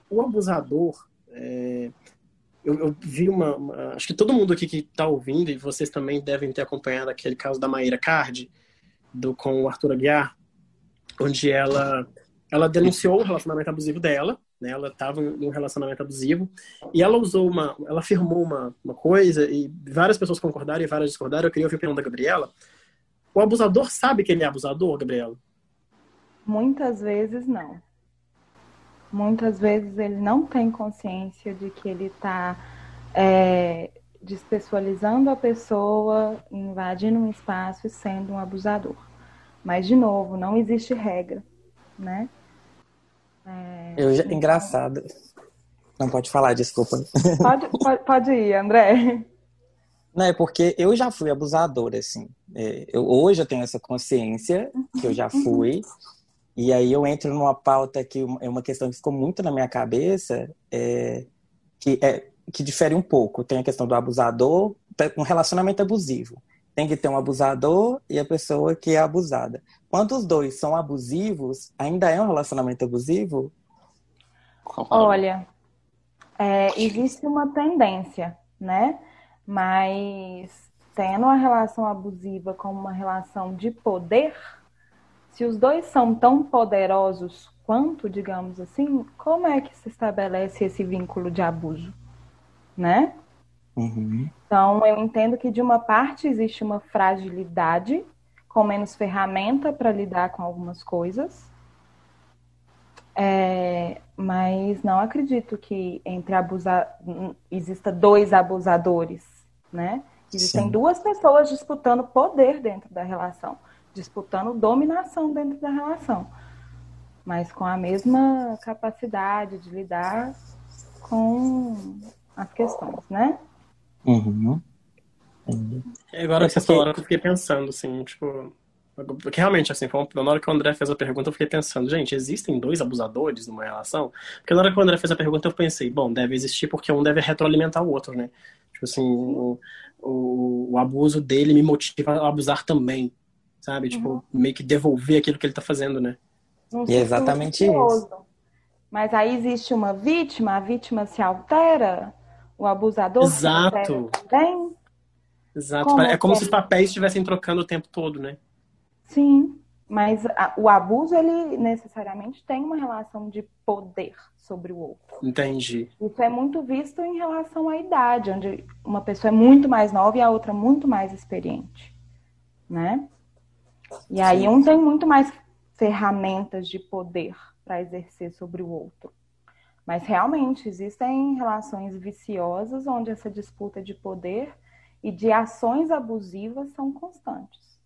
o abusador. É, eu, eu, vi uma, uma, Acho que todo mundo aqui que está ouvindo, e vocês também devem ter acompanhado aquele caso da Maíra Card, do, com o Arthur Aguiar, onde ela, ela denunciou o relacionamento abusivo dela, né? Ela estava em um relacionamento abusivo e ela usou uma, ela afirmou uma, uma coisa e várias pessoas concordaram e várias discordaram. Eu queria ouvir a opinião da Gabriela. O abusador sabe que ele é abusador, Gabriela? Muitas vezes não. Muitas vezes ele não tem consciência de que ele está é, despessoalizando a pessoa, invadindo um espaço e sendo um abusador. Mas, de novo, não existe regra, né? É, eu já, então... Engraçado. Não pode falar, desculpa. Pode, *laughs* pode, pode ir, André. Não, é porque eu já fui abusadora, assim. É, eu, hoje eu tenho essa consciência que eu já fui. *laughs* E aí eu entro numa pauta que é uma questão que ficou muito na minha cabeça, é, que é que difere um pouco. Tem a questão do abusador, um relacionamento abusivo. Tem que ter um abusador e a pessoa que é abusada. Quando os dois são abusivos, ainda é um relacionamento abusivo? Olha, é, existe uma tendência, né? Mas tendo a relação abusiva como uma relação de poder, se os dois são tão poderosos quanto, digamos assim, como é que se estabelece esse vínculo de abuso? né? Uhum. Então, eu entendo que de uma parte existe uma fragilidade, com menos ferramenta para lidar com algumas coisas. É, mas não acredito que entre abusar exista dois abusadores, né? Existem Sim. duas pessoas disputando poder dentro da relação, disputando dominação dentro da relação, mas com a mesma capacidade de lidar com as questões, né? Uhum. Agora que você falou, eu fiquei pensando, assim, tipo. Porque realmente, assim, foi uma, na hora que o André fez a pergunta, eu fiquei pensando, gente, existem dois abusadores numa relação? Porque na hora que o André fez a pergunta, eu pensei, bom, deve existir porque um deve retroalimentar o outro, né? Tipo assim, o, o, o abuso dele me motiva a abusar também, sabe? Tipo, uhum. meio que devolver aquilo que ele tá fazendo, né? e é exatamente isso. Mas aí existe uma vítima, a vítima se altera, o abusador Exato. também? Exato. Como é como se os papéis estivessem trocando o tempo todo, né? Sim, mas a, o abuso, ele necessariamente tem uma relação de poder sobre o outro. Entendi. Isso é muito visto em relação à idade, onde uma pessoa é muito mais nova e a outra muito mais experiente, né? E aí um tem muito mais ferramentas de poder para exercer sobre o outro. Mas realmente existem relações viciosas onde essa disputa de poder e de ações abusivas são constantes.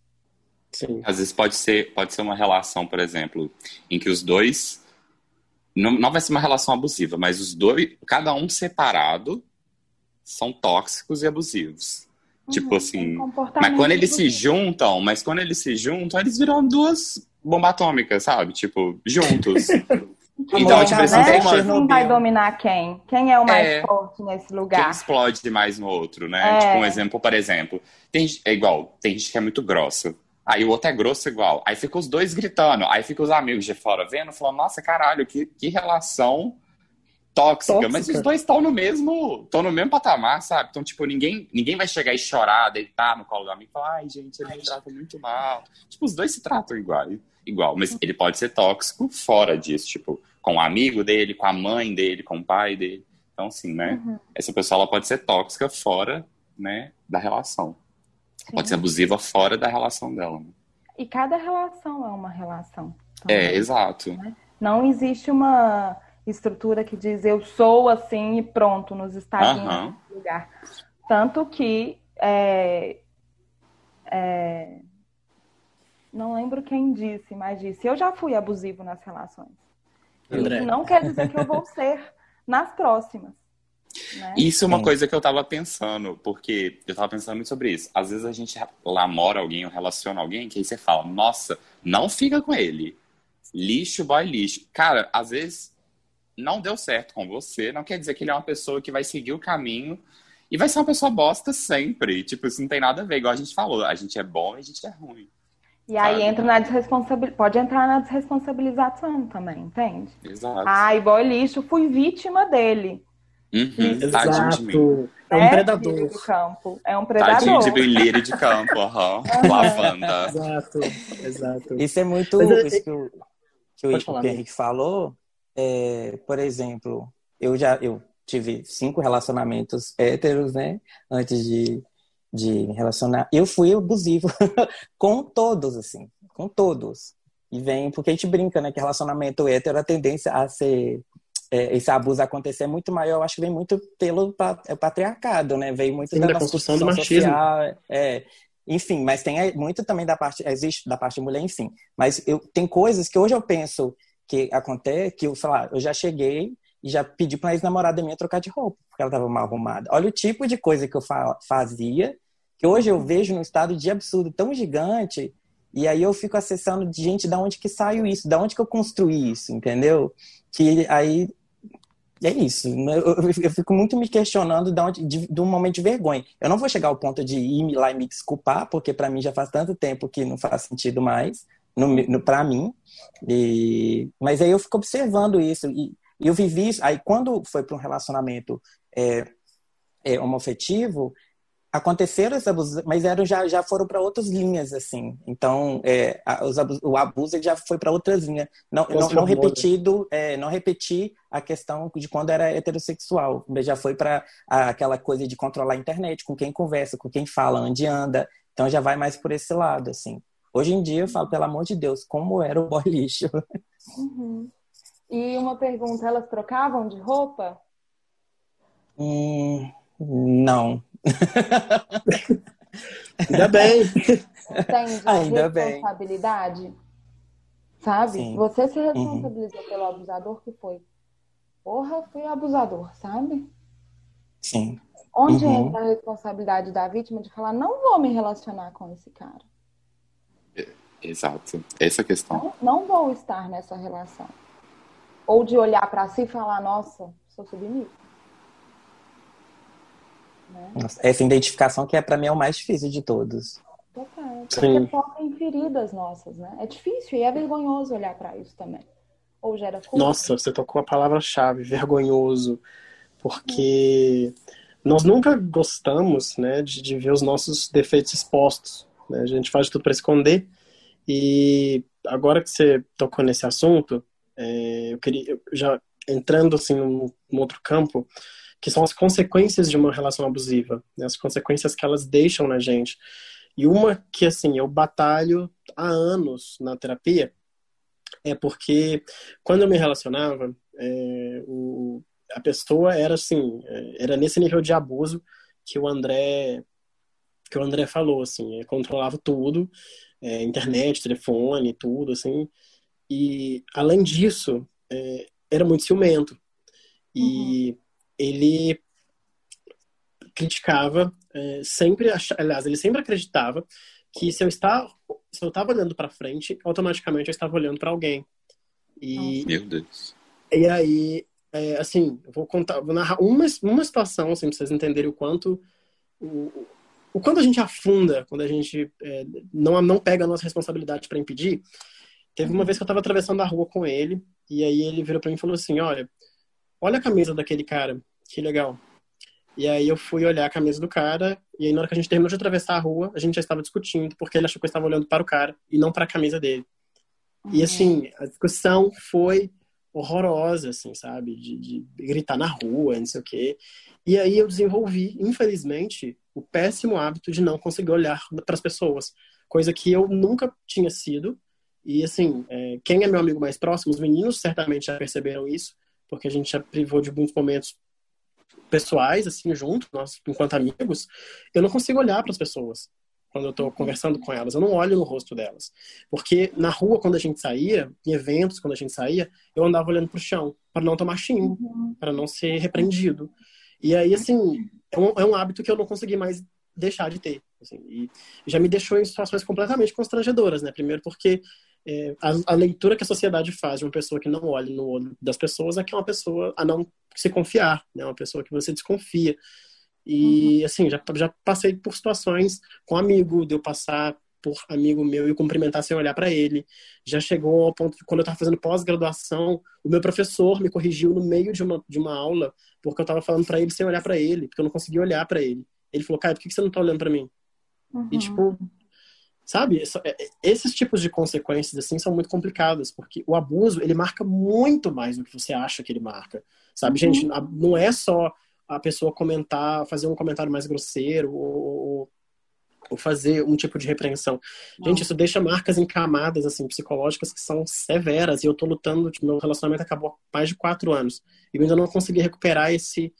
Sim. Às vezes pode ser, pode ser uma relação, por exemplo, em que os dois não, não vai ser uma relação abusiva, mas os dois, cada um separado, são tóxicos e abusivos. Uhum, tipo assim. Mas quando eles se juntam, mas quando eles se juntam, eles viram duas bombas atômicas, sabe? Tipo, juntos. *laughs* então, tipo assim, tem uma... Quem vai dominar quem? Quem é o mais é... forte nesse lugar? Quem explode mais no outro, né? É... Tipo, um exemplo, por exemplo, tem, é igual, tem gente que é muito grossa. Aí o outro é grosso igual. Aí fica os dois gritando. Aí fica os amigos de fora vendo, falando, nossa, caralho, que, que relação tóxica. tóxica. Mas os dois estão no mesmo. estão no mesmo patamar, sabe? Então, tipo, ninguém, ninguém vai chegar e chorar, deitar no colo do amigo e falar, ai, gente, ele me trata muito mal. Tipo, os dois se tratam igual. Igual. Mas ele pode ser tóxico fora disso, tipo, com o amigo dele, com a mãe dele, com o pai dele. Então, assim, né? Uhum. Essa pessoa ela pode ser tóxica fora, né, da relação. Sim. Pode ser abusiva fora da relação dela. Né? E cada relação é uma relação. Também, é, exato. Né? Não existe uma estrutura que diz eu sou assim e pronto, nos estagna uhum. lugar. Tanto que é, é, não lembro quem disse, mas disse, eu já fui abusivo nas relações. André. Não quer dizer que eu vou ser nas próximas. Né? Isso é uma Sim. coisa que eu tava pensando, porque eu tava pensando muito sobre isso. Às vezes a gente namora alguém ou relaciona alguém, que aí você fala, nossa, não fica com ele. Lixo, boy lixo. Cara, às vezes não deu certo com você, não quer dizer que ele é uma pessoa que vai seguir o caminho e vai ser uma pessoa bosta sempre. Tipo, isso não tem nada a ver, igual a gente falou, a gente é bom e a gente é ruim. E aí entra na desresponsabilidade, pode entrar na desresponsabilização também, entende? Exato. Ai, boy lixo, fui vítima dele. Uhum, Exato. É um é predador. De campo. É um predador. Tadinho de brilheiro de campo, uhum. *laughs* lavanda. Exato, exato. Isso é muito Mas, isso que o, que o Henrique falou. É, por exemplo, eu já eu tive cinco relacionamentos héteros, né? Antes de, de me relacionar. Eu fui abusivo *laughs* com todos, assim. Com todos. E vem, porque a gente brinca, né? Que relacionamento hétero, a tendência a ser é, esse abuso acontecer é muito maior, eu acho que vem muito pelo é patriarcado, né? Vem muito Sim, da, da construção do machismo. Social, é, enfim, mas tem muito também da parte, existe da parte de mulher, enfim. Mas eu, tem coisas que hoje eu penso que acontece, que eu, sei lá, eu já cheguei e já pedi pra ex-namorada minha trocar de roupa, porque ela tava mal arrumada. Olha o tipo de coisa que eu fa fazia, que hoje eu vejo num estado de absurdo tão gigante, e aí eu fico acessando de gente, da onde que saiu isso, da onde que eu construí isso, entendeu? Que aí é isso. Eu, eu, fico muito me questionando de, onde, de, de, um momento de vergonha. Eu não vou chegar ao ponto de ir lá e me desculpar, porque para mim já faz tanto tempo que não faz sentido mais, no, no para mim. E, mas aí eu fico observando isso. E, eu vivi isso. Aí quando foi para um relacionamento é, é, homoafetivo, aconteceram esses abusos, mas eram já, já foram para outras linhas, assim. Então, é, a, os abusos, o abuso já foi para outras linhas. Não, não, não, repetido, é, não repetir a questão de quando era heterossexual. Mas já foi para aquela coisa de controlar a internet, com quem conversa, com quem fala, onde anda. Então, já vai mais por esse lado, assim. Hoje em dia, eu falo, pelo amor de Deus, como era o boy lixo. Uhum. E uma pergunta, elas trocavam de roupa? Hum, não, *laughs* Ainda bem. Entende? Ainda responsabilidade. Bem. Sabe? Sim. Você se responsabilizou uhum. pelo abusador que foi. Porra, fui abusador, sabe? Sim. Onde uhum. entra a responsabilidade da vítima de falar, não vou me relacionar com esse cara. Exato. Essa questão. Não, não vou estar nessa relação. Ou de olhar para si e falar, nossa, sou submissa. Né? Essa identificação que é para mim é o mais difícil de todos. Total. Porque toca feridas nossas, né? É difícil e é vergonhoso olhar para isso também. Ou gera culpa. Nossa, você tocou a palavra-chave, vergonhoso. Porque nós nunca gostamos, né, de, de, ver os nossos defeitos expostos. Né? A gente faz tudo para esconder. E agora que você tocou nesse assunto, é, eu queria, já entrando assim num, num outro campo, que são as consequências de uma relação abusiva, né? as consequências que elas deixam na gente. E uma que, assim, eu batalho há anos na terapia é porque quando eu me relacionava, é, o, a pessoa era assim, é, era nesse nível de abuso que o André que o André falou, assim, controlava tudo, é, internet, telefone, tudo, assim. E além disso, é, era muito ciumento. E uhum. ele criticava, é, sempre, aliás, ele sempre acreditava que se eu estar, se eu estava olhando para frente, automaticamente eu estava olhando para alguém. E, Meu Deus. E aí, é, assim, vou contar, vou narrar uma, uma situação, assim, pra vocês entenderem o quanto o, o quanto a gente afunda quando a gente é, não, não pega a nossa responsabilidade para impedir. Teve uma vez que eu estava atravessando a rua com ele, e aí ele virou para mim e falou assim: Olha, olha a camisa daquele cara, que legal. E aí eu fui olhar a camisa do cara, e aí na hora que a gente terminou de atravessar a rua, a gente já estava discutindo, porque ele achou que eu estava olhando para o cara e não para a camisa dele. Uhum. E assim, a discussão foi horrorosa, assim, sabe? De, de, gritar na rua, não sei o quê. E aí eu desenvolvi, infelizmente, o péssimo hábito de não conseguir olhar para as pessoas, coisa que eu nunca tinha sido. E assim, é, quem é meu amigo mais próximo, os meninos certamente já perceberam isso, porque a gente já privou de muitos momentos pessoais, assim, junto, nós, enquanto amigos, eu não consigo olhar para as pessoas quando eu estou conversando com elas. Eu não olho no rosto delas. Porque na rua, quando a gente saía, em eventos, quando a gente saía, eu andava olhando para o chão, para não tomar xingo, uhum. para não ser repreendido. E aí, assim, é um, é um, hábito que eu não consegui mais deixar de ter. Assim, e já me deixou em situações completamente constrangedoras, né? Primeiro porque é, a, a, leitura que a sociedade faz de uma pessoa que não olha no olho das pessoas é que é uma pessoa a não se confiar, né? Uma pessoa que você desconfia. E, uhum. assim, já, já passei por situações com amigo, de eu passar por amigo meu e cumprimentar sem olhar para ele. Já chegou ao ponto de, quando eu estava fazendo pós-graduação, o meu professor me corrigiu no meio de uma, de uma aula, porque eu estava falando para ele sem olhar para ele, porque eu não conseguia olhar para ele. Ele falou, Caio, por que você não está olhando para mim? Uhum. E, tipo, sabe, é, esses tipos de consequências, assim, são muito complicadas, porque o abuso, ele marca muito mais do que você acha que ele marca. Sabe, uhum. gente, não é só a pessoa comentar, fazer um comentário mais grosseiro ou, ou fazer um tipo de repreensão. Gente, isso deixa marcas em camadas, assim, psicológicas que são severas. E eu tô lutando, tipo, meu relacionamento acabou há mais de quatro anos. E eu ainda não consegui recuperar esse,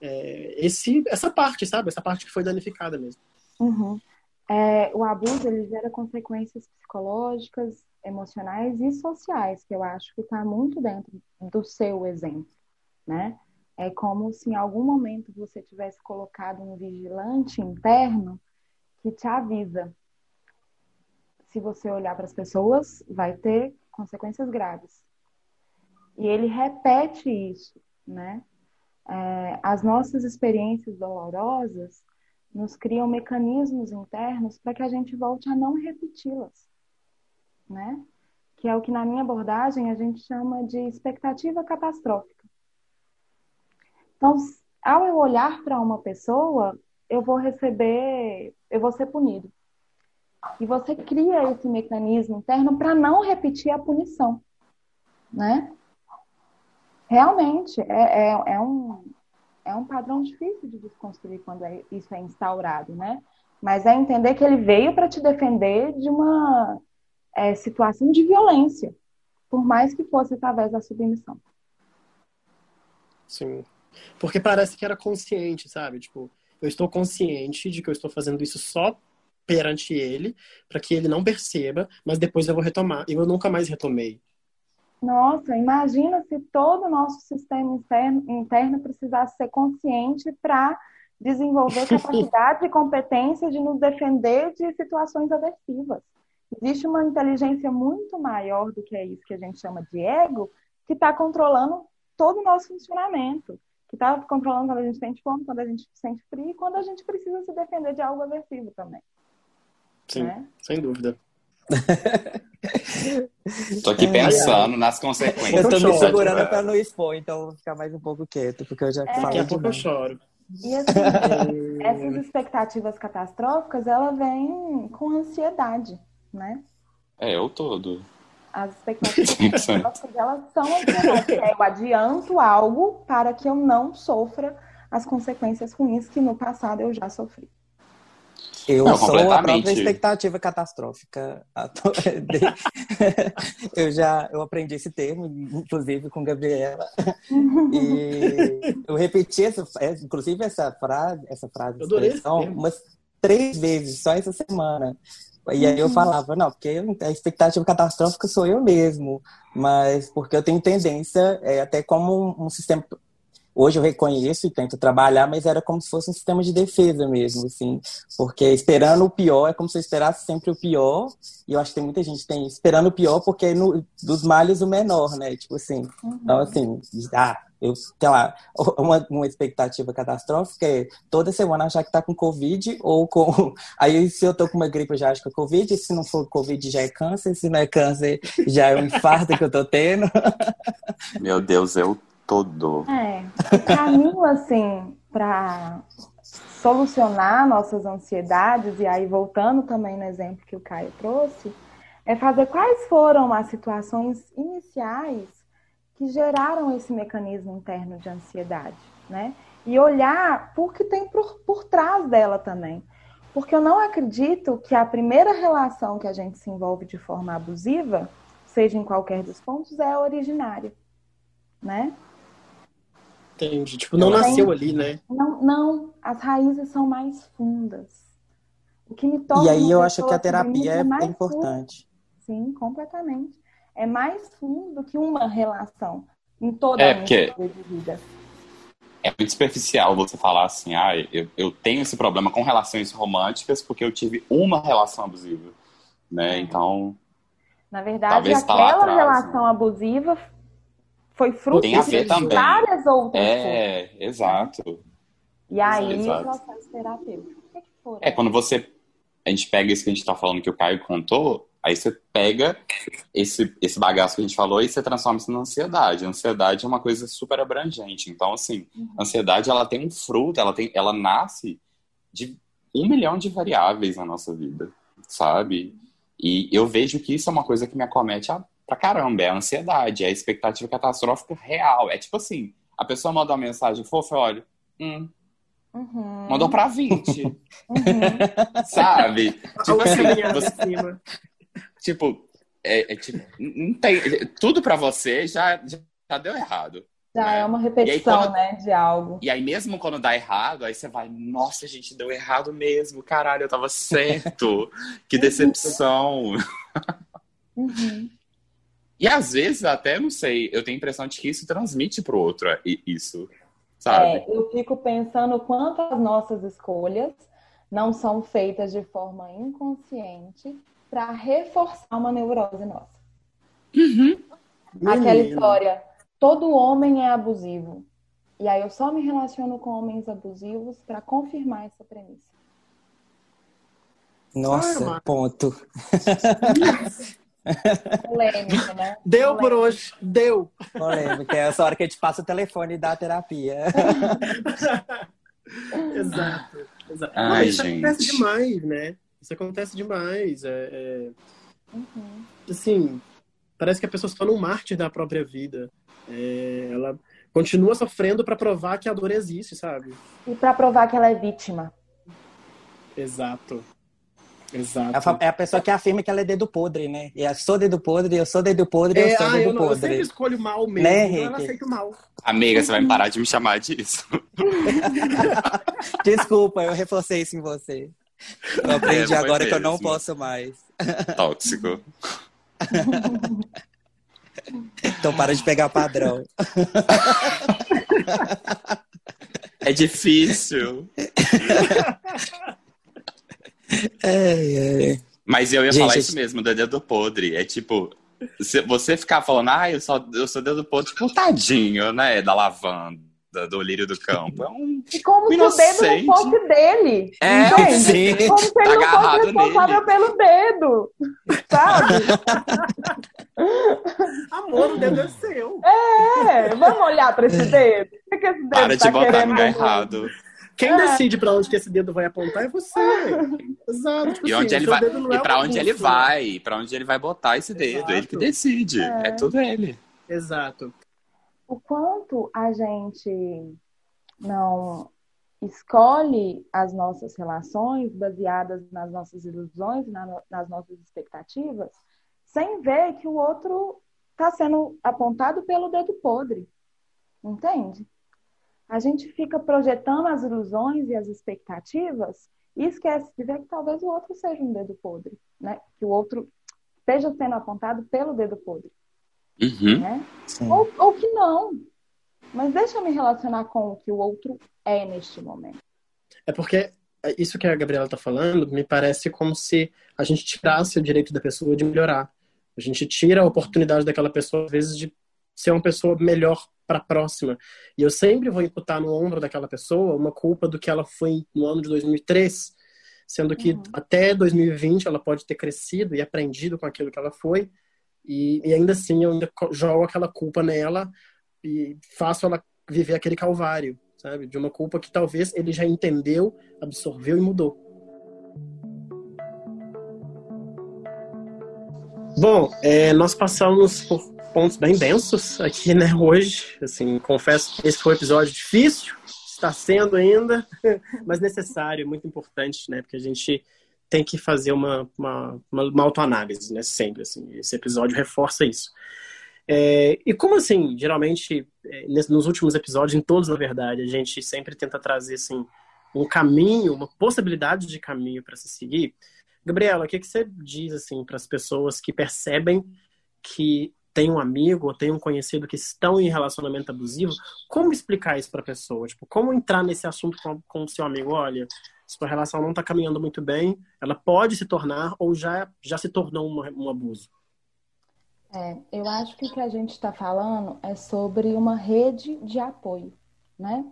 é, esse, essa parte, sabe? Essa parte que foi danificada mesmo. Uhum. É, o abuso, ele gera consequências psicológicas, emocionais e sociais, que eu acho que está muito dentro do seu exemplo, né? É como se em algum momento você tivesse colocado um vigilante interno que te avisa. Se você olhar para as pessoas, vai ter consequências graves. E ele repete isso, né? É, as nossas experiências dolorosas nos criam mecanismos internos para que a gente volte a não repeti-las, né? Que é o que na minha abordagem a gente chama de expectativa catastrófica. Então, ao eu olhar para uma pessoa, eu vou receber, eu vou ser punido. E você cria esse mecanismo interno para não repetir a punição, né? Realmente, é, é, é, um, é um padrão difícil de desconstruir quando é, isso é instaurado, né? Mas é entender que ele veio para te defender de uma é, situação de violência, por mais que fosse através da submissão. Sim. Porque parece que era consciente, sabe? Tipo, eu estou consciente de que eu estou fazendo isso só perante ele, para que ele não perceba, mas depois eu vou retomar. E eu nunca mais retomei. Nossa, imagina se todo o nosso sistema interno, interno precisasse ser consciente para desenvolver *laughs* capacidade e competência de nos defender de situações aversivas. Existe uma inteligência muito maior do que é isso que a gente chama de ego, que está controlando todo o nosso funcionamento que está controlando quando a gente sente fome, quando a gente sente frio e quando a gente precisa se defender de algo aversivo também. Sim, né? sem dúvida. *laughs* tô aqui pensando é, nas consequências. Eu tô me segurando para não expor, então vou ficar mais um pouco quieto, porque eu já é, Daqui a pouco eu choro. E assim, *laughs* essas expectativas catastróficas, ela vem com ansiedade, né? É, eu todo as expectativas elas são é, eu adianto algo para que eu não sofra as consequências ruins que no passado eu já sofri. Eu não, sou a própria expectativa catastrófica. *laughs* eu já eu aprendi esse termo, inclusive com Gabriela. E eu repeti essa, inclusive essa frase, essa frase, expressão, umas três vezes só essa semana E aí eu falava, não, porque a expectativa catastrófica sou eu mesmo, mas porque eu tenho tendência, é, até como um, um sistema hoje eu reconheço e tento trabalhar, mas era como se fosse um sistema de defesa mesmo, assim, porque esperando o pior é como se eu esperasse sempre o pior, e eu acho que tem muita gente que tem esperando o pior porque é no, dos males o menor, né, tipo assim, uhum. então assim, ah, eu, sei lá, *laughs* uma, uma expectativa catastrófica é toda semana achar que tá com Covid ou com. *laughs* Aí, se eu tô com uma gripe, eu já acho que é Covid, se não for Covid, já é câncer, se não é câncer, já é um infarto que eu tô tendo. *laughs* Meu Deus, eu todo. É. O caminho, assim, para solucionar nossas ansiedades, e aí voltando também no exemplo que o Caio trouxe, é fazer quais foram as situações iniciais que geraram esse mecanismo interno de ansiedade, né? E olhar por que tem por, por trás dela também. Porque eu não acredito que a primeira relação que a gente se envolve de forma abusiva, seja em qualquer dos pontos, é a originária, né? Entendi. Tipo, não, nasceu ali, né? Não, não, as raízes são mais fundas. O que me torna E aí eu acho que a terapia é, é importante. Sim, completamente. É mais fundo do que uma relação em toda é, a porque... de vida. É muito superficial você falar assim, ah, eu, eu tenho esse problema com relações românticas porque eu tive uma relação abusiva, né? É. Então, na verdade, aquela atrás, relação né? abusiva foi fruto Tem a ver de também. várias outras É, coisas. exato. E aí, exato. processo terapêutico. O que, que foram? É, quando você. A gente pega isso que a gente tá falando que o Caio contou, aí você pega esse, esse bagaço que a gente falou e você transforma isso na ansiedade. A ansiedade é uma coisa super abrangente. Então, assim, uhum. a ansiedade ela tem um fruto, ela, tem, ela nasce de um milhão de variáveis na nossa vida, sabe? E eu vejo que isso é uma coisa que me acomete há pra caramba. É a ansiedade, é a expectativa catastrófica real. É tipo assim, a pessoa manda uma mensagem fofa, olha, hum, Uhum. Mandou pra 20. Uhum. *laughs* Sabe? Tipo assim, você, tipo, é, é, tipo, não tem, tudo pra você já, já deu errado. Já né? é uma repetição, aí, quando, né, de algo. E aí, mesmo quando dá errado, aí você vai, nossa, gente, deu errado mesmo, caralho, eu tava certo. *laughs* que decepção. Uhum. E às vezes, até não sei, eu tenho a impressão de que isso transmite pro outro isso, sabe? É, eu fico pensando quanto as nossas escolhas não são feitas de forma inconsciente para reforçar uma neurose nossa. Uhum. Aquela história, todo homem é abusivo. E aí eu só me relaciono com homens abusivos para confirmar essa premissa. Nossa, ponto. *laughs* Polêmica, né? Deu Polêmica. por hoje, deu. Polêmica, é essa hora que a gente passa o telefone e dá a terapia. exato, *laughs* exato. Ai, isso gente. acontece demais, né? Isso acontece demais. É, é... Uhum. Assim, parece que a pessoa se torna um mártir da própria vida. É, ela continua sofrendo para provar que a dor existe, sabe? E para provar que ela é vítima. Exato. Exato. É a pessoa que afirma que ela é dedo podre, né? E eu sou dedo podre, eu sou dedo podre, é, eu sou ah, dedo eu não, podre. Eu sempre escolho mal mesmo, né, então eu aceito mal. Amiga, você vai parar de me chamar disso. *laughs* Desculpa, eu reforcei isso em você. Eu aprendi é, agora que eu não posso mais. Tóxico. então para de pegar padrão. É difícil. É, é. Mas eu ia Gente, falar isso mesmo, do dedo podre. É tipo, você ficar falando, ah, eu sou, eu sou dedo podre, tipo, tadinho, né? Da lavanda, do lírio do campo. É um. E como inocente. se o dedo não fosse dele. É, entende? sim. Como se ele tá não fosse responsável nele. pelo dedo. Sabe? Amor, o dedo é seu. É, vamos olhar para esse dedo. O que esse dedo Para tá de botar no lugar errado. Quem é. decide para onde que esse dedo vai apontar é você. *laughs* Exato. Tipo e assim, onde ele vai, e para onde ele vai, para onde ele vai botar esse dedo, Exato. ele que decide. É. é tudo ele. Exato. O quanto a gente não escolhe as nossas relações baseadas nas nossas ilusões, nas nossas expectativas, sem ver que o outro está sendo apontado pelo dedo podre. Entende? a gente fica projetando as ilusões e as expectativas e esquece de ver que talvez o outro seja um dedo podre, né? Que o outro esteja sendo apontado pelo dedo podre. Uhum. Né? Ou, ou que não. Mas deixa eu me relacionar com o que o outro é neste momento. É porque isso que a Gabriela está falando me parece como se a gente tirasse o direito da pessoa de melhorar. A gente tira a oportunidade daquela pessoa, às vezes, de ser uma pessoa melhor para a próxima. E eu sempre vou imputar no ombro daquela pessoa uma culpa do que ela foi no ano de 2003, sendo que uhum. até 2020 ela pode ter crescido e aprendido com aquilo que ela foi, e, e ainda assim eu ainda jogo aquela culpa nela e faço ela viver aquele calvário, sabe? De uma culpa que talvez ele já entendeu, absorveu e mudou. Bom, é, nós passamos por pontos bem densos aqui, né, hoje. Assim, confesso que esse foi um episódio difícil, está sendo ainda, *laughs* mas necessário, muito importante, né, porque a gente tem que fazer uma, uma, uma autoanálise, né, sempre, assim. Esse episódio reforça isso. É, e como assim, geralmente, é, nos últimos episódios, em todos, na verdade, a gente sempre tenta trazer, assim, um caminho, uma possibilidade de caminho para se seguir. Gabriela, o que, que você diz, assim, para as pessoas que percebem que tem um amigo ou tem um conhecido que estão em relacionamento abusivo, como explicar isso para a pessoa? Tipo, como entrar nesse assunto com o seu amigo? Olha, sua relação não está caminhando muito bem, ela pode se tornar ou já, já se tornou uma, um abuso? É, eu acho que o que a gente está falando é sobre uma rede de apoio, né?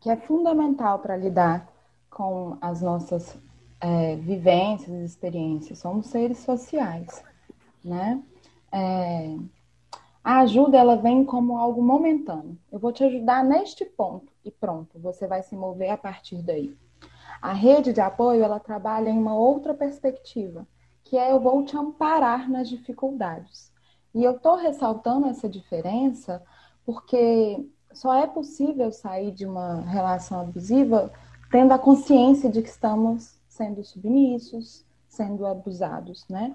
Que é fundamental para lidar com as nossas é, vivências e experiências. Somos seres sociais, né? É, a ajuda ela vem como algo momentâneo. Eu vou te ajudar neste ponto e pronto, você vai se mover a partir daí. A rede de apoio ela trabalha em uma outra perspectiva, que é eu vou te amparar nas dificuldades. E eu estou ressaltando essa diferença porque só é possível sair de uma relação abusiva tendo a consciência de que estamos sendo submissos, sendo abusados, né?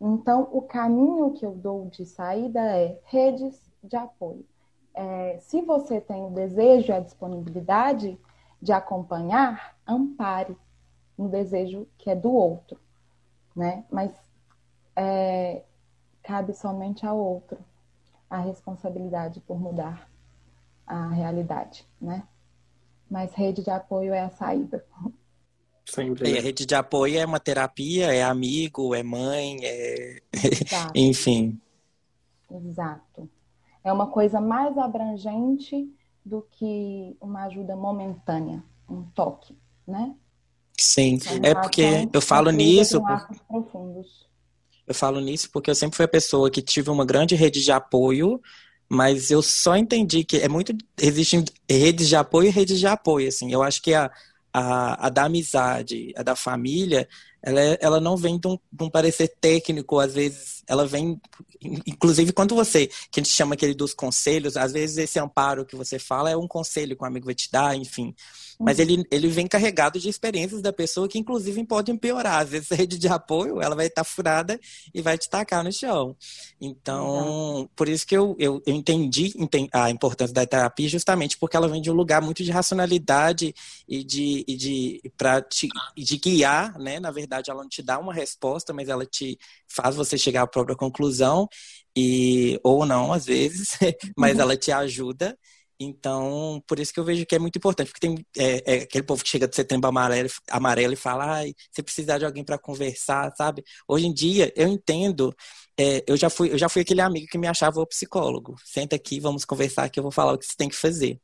Então, o caminho que eu dou de saída é redes de apoio. É, se você tem o desejo e a disponibilidade de acompanhar, ampare no desejo que é do outro, né? Mas é, cabe somente ao outro a responsabilidade por mudar a realidade, né? Mas rede de apoio é a saída. Sempre. E a rede de apoio é uma terapia, é amigo, é mãe, é. *laughs* Enfim. Exato. É uma coisa mais abrangente do que uma ajuda momentânea, um toque, né? Sim, é, é porque eu falo nisso. Eu falo nisso porque eu sempre fui a pessoa que tive uma grande rede de apoio, mas eu só entendi que é muito existem redes de apoio e redes de apoio, assim. Eu acho que a a, a da amizade, a da família, ela, é, ela não vem de um, de um, parecer técnico, às vezes ela vem, inclusive quando você, que a gente chama aquele dos conselhos, às vezes esse amparo que você fala é um conselho que um amigo vai te dar, enfim. Mas ele, ele vem carregado de experiências da pessoa que, inclusive, podem piorar. Às vezes, a rede de apoio, ela vai estar furada e vai te tacar no chão. Então, por isso que eu, eu, eu entendi a importância da terapia, justamente porque ela vem de um lugar muito de racionalidade e de, e de, pra te, de guiar, né? Na verdade, ela não te dá uma resposta, mas ela te faz você chegar à própria conclusão e ou não às vezes, *laughs* mas uhum. ela te ajuda então, por isso que eu vejo que é muito importante, porque tem é, é, aquele povo que chega de setembro amarelo, amarelo e fala, ai, você precisar de alguém para conversar, sabe? Hoje em dia, eu entendo, é, eu, já fui, eu já fui aquele amigo que me achava o psicólogo. Senta aqui, vamos conversar que eu vou falar o que você tem que fazer.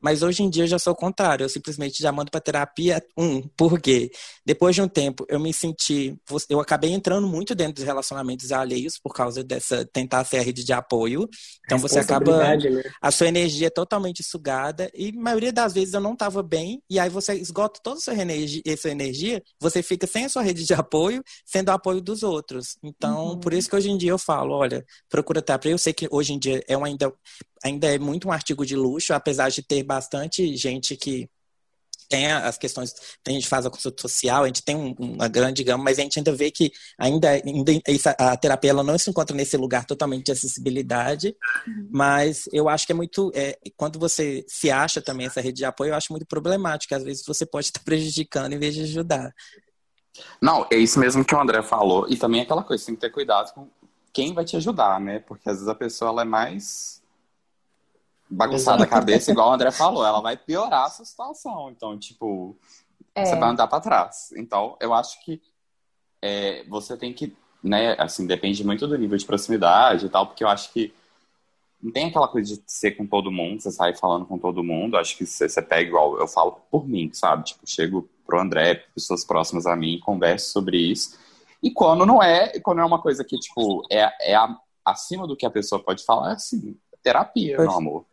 Mas hoje em dia eu já sou o contrário, eu simplesmente já mando para terapia. Um, porque depois de um tempo eu me senti, eu acabei entrando muito dentro dos relacionamentos alheios por causa dessa tentar ser a rede de apoio. Então você acaba né? a sua energia é totalmente sugada e a maioria das vezes eu não estava bem e aí você esgota toda a sua energia, sua energia, você fica sem a sua rede de apoio, sendo o apoio dos outros. Então, uhum. por isso que hoje em dia eu falo, olha, procura terapia. Eu sei que hoje em dia é um ainda ainda é muito um artigo de luxo, apesar de ter bastante gente que tem as questões, a gente faz a consulta social, a gente tem um, uma grande gama, mas a gente ainda vê que ainda, ainda a terapia ela não se encontra nesse lugar totalmente de acessibilidade, uhum. mas eu acho que é muito, é, quando você se acha também essa rede de apoio, eu acho muito problemático, às vezes você pode estar *laughs* prejudicando em vez de ajudar. Não, é isso mesmo que o André falou, e também aquela coisa, tem que ter cuidado com quem vai te ajudar, né? Porque às vezes a pessoa ela é mais bagunçada a cabeça, igual o André *laughs* falou, ela vai piorar a sua situação. Então, tipo, é. você vai andar para trás. Então, eu acho que é, você tem que, né, assim, depende muito do nível de proximidade e tal, porque eu acho que não tem aquela coisa de ser com todo mundo, você sair falando com todo mundo. Acho que você, você pega igual, eu falo por mim, sabe? Tipo, chego pro André, pessoas próximas a mim, converso sobre isso. E quando não é, quando é uma coisa que, tipo, é, é a, acima do que a pessoa pode falar, é assim, terapia, meu amor.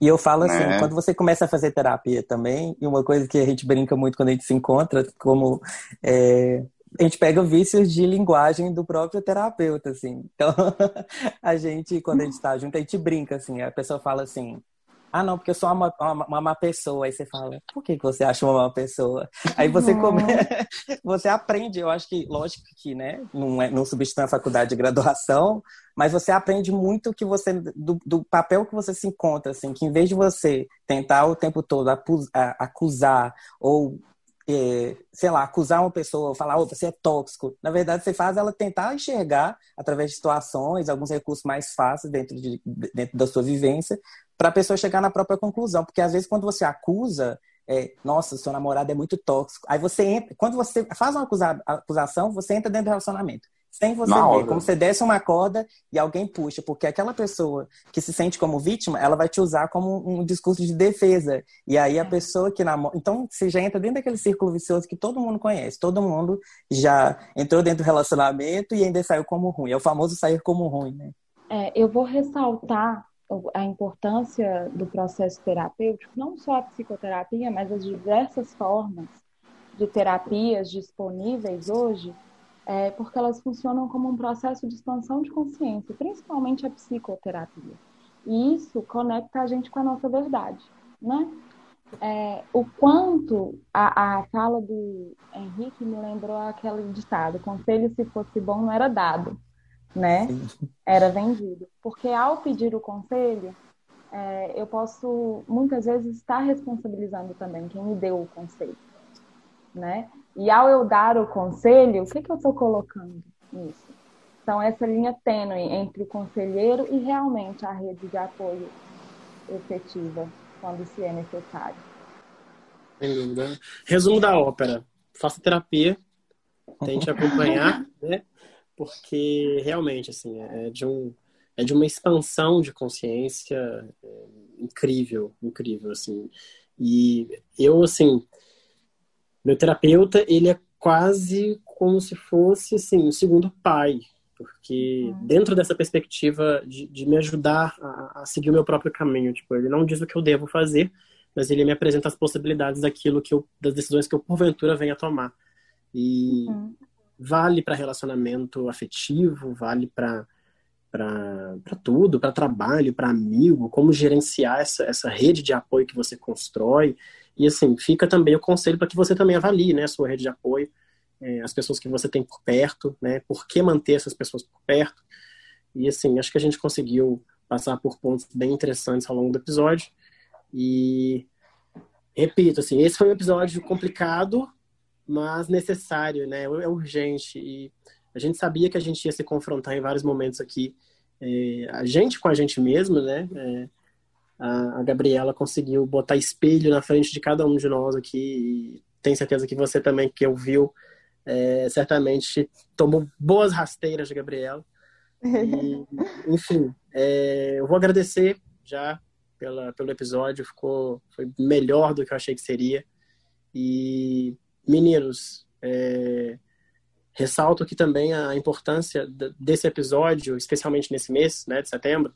E eu falo assim, né? quando você começa a fazer terapia também, e uma coisa que a gente brinca muito quando a gente se encontra, como é, a gente pega vícios de linguagem do próprio terapeuta, assim. Então, *laughs* a gente, quando a gente está junto, a gente brinca, assim. A pessoa fala assim, ah, não, porque eu sou uma, uma, uma má pessoa. Aí você fala, por que, que você acha uma má pessoa? Aí você come... *laughs* você aprende, eu acho que, lógico que, né, não, é, não substitui a faculdade de graduação, mas você aprende muito que você, do, do, papel que você se encontra, assim, que em vez de você tentar o tempo todo acusar ou é, sei lá, acusar uma pessoa, falar, oh, você é tóxico. Na verdade, você faz ela tentar enxergar, através de situações, alguns recursos mais fáceis dentro, de, dentro da sua vivência, para a pessoa chegar na própria conclusão. Porque às vezes, quando você acusa, é, nossa, seu namorado é muito tóxico. Aí você entra, quando você faz uma acusação, você entra dentro do relacionamento. Sem você Na ver, hora. como você desce uma corda e alguém puxa, porque aquela pessoa que se sente como vítima, ela vai te usar como um discurso de defesa. E aí a pessoa que namora. Então, você já entra dentro daquele círculo vicioso que todo mundo conhece. Todo mundo já entrou dentro do relacionamento e ainda saiu como ruim. É o famoso sair como ruim, né? É, eu vou ressaltar a importância do processo terapêutico, não só a psicoterapia, mas as diversas formas de terapias disponíveis hoje, é, porque elas funcionam como um processo de expansão de consciência, principalmente a psicoterapia. E isso conecta a gente com a nossa verdade, né? É, o quanto a, a fala do Henrique me lembrou aquele ditado: conselho se fosse bom não era dado né? Era vendido. Porque ao pedir o conselho, é, eu posso muitas vezes estar responsabilizando também quem me deu o conselho, né? E ao eu dar o conselho, o que, que eu estou colocando nisso? Então, essa linha tênue entre o conselheiro e realmente a rede de apoio efetiva, quando se é necessário. Sem dúvida. Resumo da ópera: faça terapia, tente acompanhar, *laughs* né? Porque realmente assim é de um é de uma expansão de consciência é, incrível, incrível assim. E eu assim, meu terapeuta ele é quase como se fosse assim um segundo pai, porque uhum. dentro dessa perspectiva de, de me ajudar a, a, seguir o meu próprio caminho, tipo ele não diz o que eu devo fazer, mas ele me apresenta as possibilidades daquilo que eu das decisões que eu porventura venha a tomar. E uhum vale para relacionamento afetivo, vale para para tudo, para trabalho, para amigo, como gerenciar essa, essa rede de apoio que você constrói. E assim, fica também o conselho para que você também avalie né, a sua rede de apoio, é, as pessoas que você tem por perto, né, por que manter essas pessoas por perto. E assim, acho que a gente conseguiu passar por pontos bem interessantes ao longo do episódio. E repito, assim, esse foi um episódio complicado, mas necessário, né? É urgente. E a gente sabia que a gente ia se confrontar em vários momentos aqui, é, a gente com a gente mesmo, né? É, a, a, Gabriela conseguiu botar espelho na frente de cada um de nós aqui. E tenho certeza que você também, que ouviu, é, certamente tomou boas rasteiras de Gabriela. E, enfim, é, eu vou agradecer já pela, pelo episódio, ficou foi melhor do que eu achei que seria. E meninos, é, ressalto aqui também a importância desse episódio, especialmente nesse mês né, de setembro,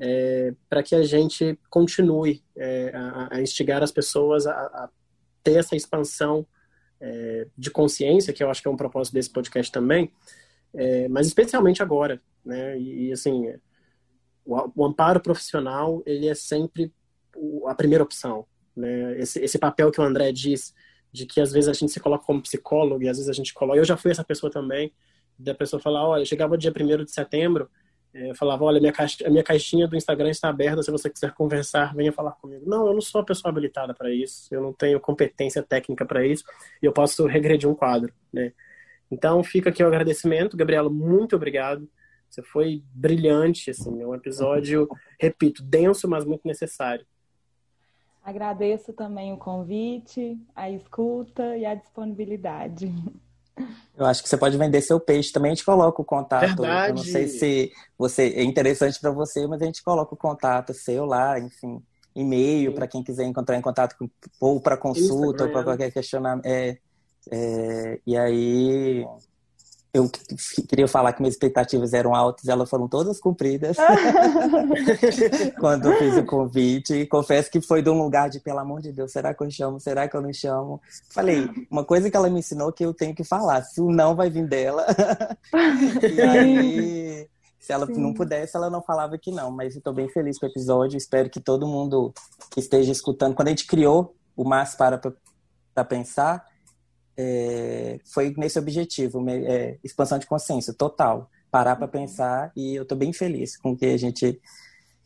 é, para que a gente continue é, a, a, instigar as pessoas a, a ter essa expansão é, de consciência, que eu acho que é um propósito desse podcast também, é, mas especialmente agora, né? E, e assim, o, o, amparo profissional ele é sempre a primeira opção, Né? Esse, esse papel que o André diz, de que às vezes a gente se coloca como psicólogo e às vezes a gente coloca. Eu já fui essa pessoa também, da pessoa falar: olha, chegava dia 1 de setembro, é, eu falava: olha, minha caixa, a minha caixinha do Instagram está aberta, se você quiser conversar, venha falar comigo. Não, eu não sou a pessoa habilitada para isso, eu não tenho competência técnica para isso, e eu posso regredir um quadro. Né? Então fica aqui o agradecimento, Gabriela, muito obrigado. Você foi brilhante, assim, é um episódio, repito, denso, mas muito necessário. Agradeço também o convite, a escuta e a disponibilidade. Eu acho que você pode vender seu peixe também, a gente coloca o contato. Verdade. Eu não sei se você é interessante para você, mas a gente coloca o contato seu lá, enfim, e-mail para quem quiser encontrar em contato com, ou para consulta Instagram. ou para qualquer questionamento. É, é, e aí eu queria falar que minhas expectativas eram altas, elas foram todas cumpridas *laughs* quando eu fiz o convite. Confesso que foi de um lugar de, pelo amor de Deus, será que eu chamo? Será que eu não chamo? Falei, uma coisa que ela me ensinou que eu tenho que falar, se o não vai vir dela. *laughs* e aí, se ela Sim. não pudesse, ela não falava que não. Mas estou bem feliz com o episódio, espero que todo mundo que esteja escutando, quando a gente criou o Mas para para pensar, é, foi nesse objetivo, é, expansão de consciência total, parar para pensar e eu estou bem feliz com o que a gente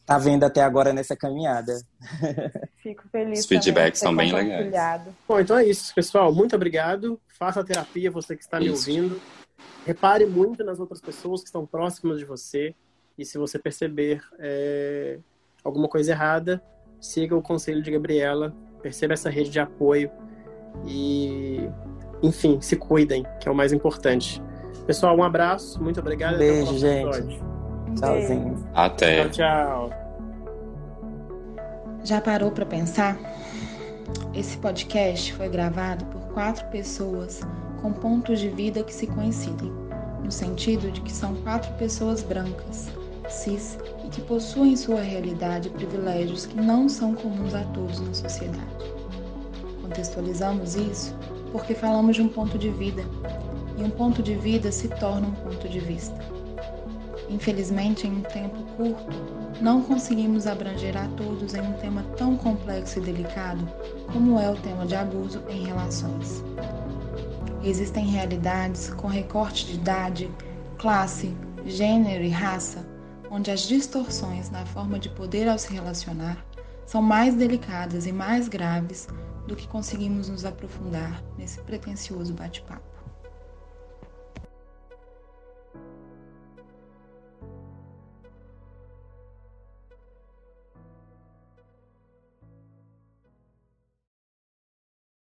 está vendo até agora nessa caminhada. *laughs* Fico feliz. Os feedbacks são bem legais. Bom, então é isso, pessoal. Muito obrigado. Faça a terapia, você que está me ouvindo. Repare muito nas outras pessoas que estão próximas de você. E se você perceber é, alguma coisa errada, siga o conselho de Gabriela, perceba essa rede de apoio e enfim, se cuidem, que é o mais importante. Pessoal, um abraço, muito obrigado. beijo, gente. Tchauzinho. Até. Tchau, tchau. Já parou para pensar? Esse podcast foi gravado por quatro pessoas com pontos de vida que se coincidem, no sentido de que são quatro pessoas brancas, cis e que possuem em sua realidade privilégios que não são comuns a todos na sociedade. Contextualizamos isso porque falamos de um ponto de vida, e um ponto de vida se torna um ponto de vista. Infelizmente, em um tempo curto, não conseguimos abranger a todos em um tema tão complexo e delicado como é o tema de abuso em relações. Existem realidades com recorte de idade, classe, gênero e raça, onde as distorções na forma de poder ao se relacionar são mais delicadas e mais graves do que conseguimos nos aprofundar nesse pretensioso bate-papo.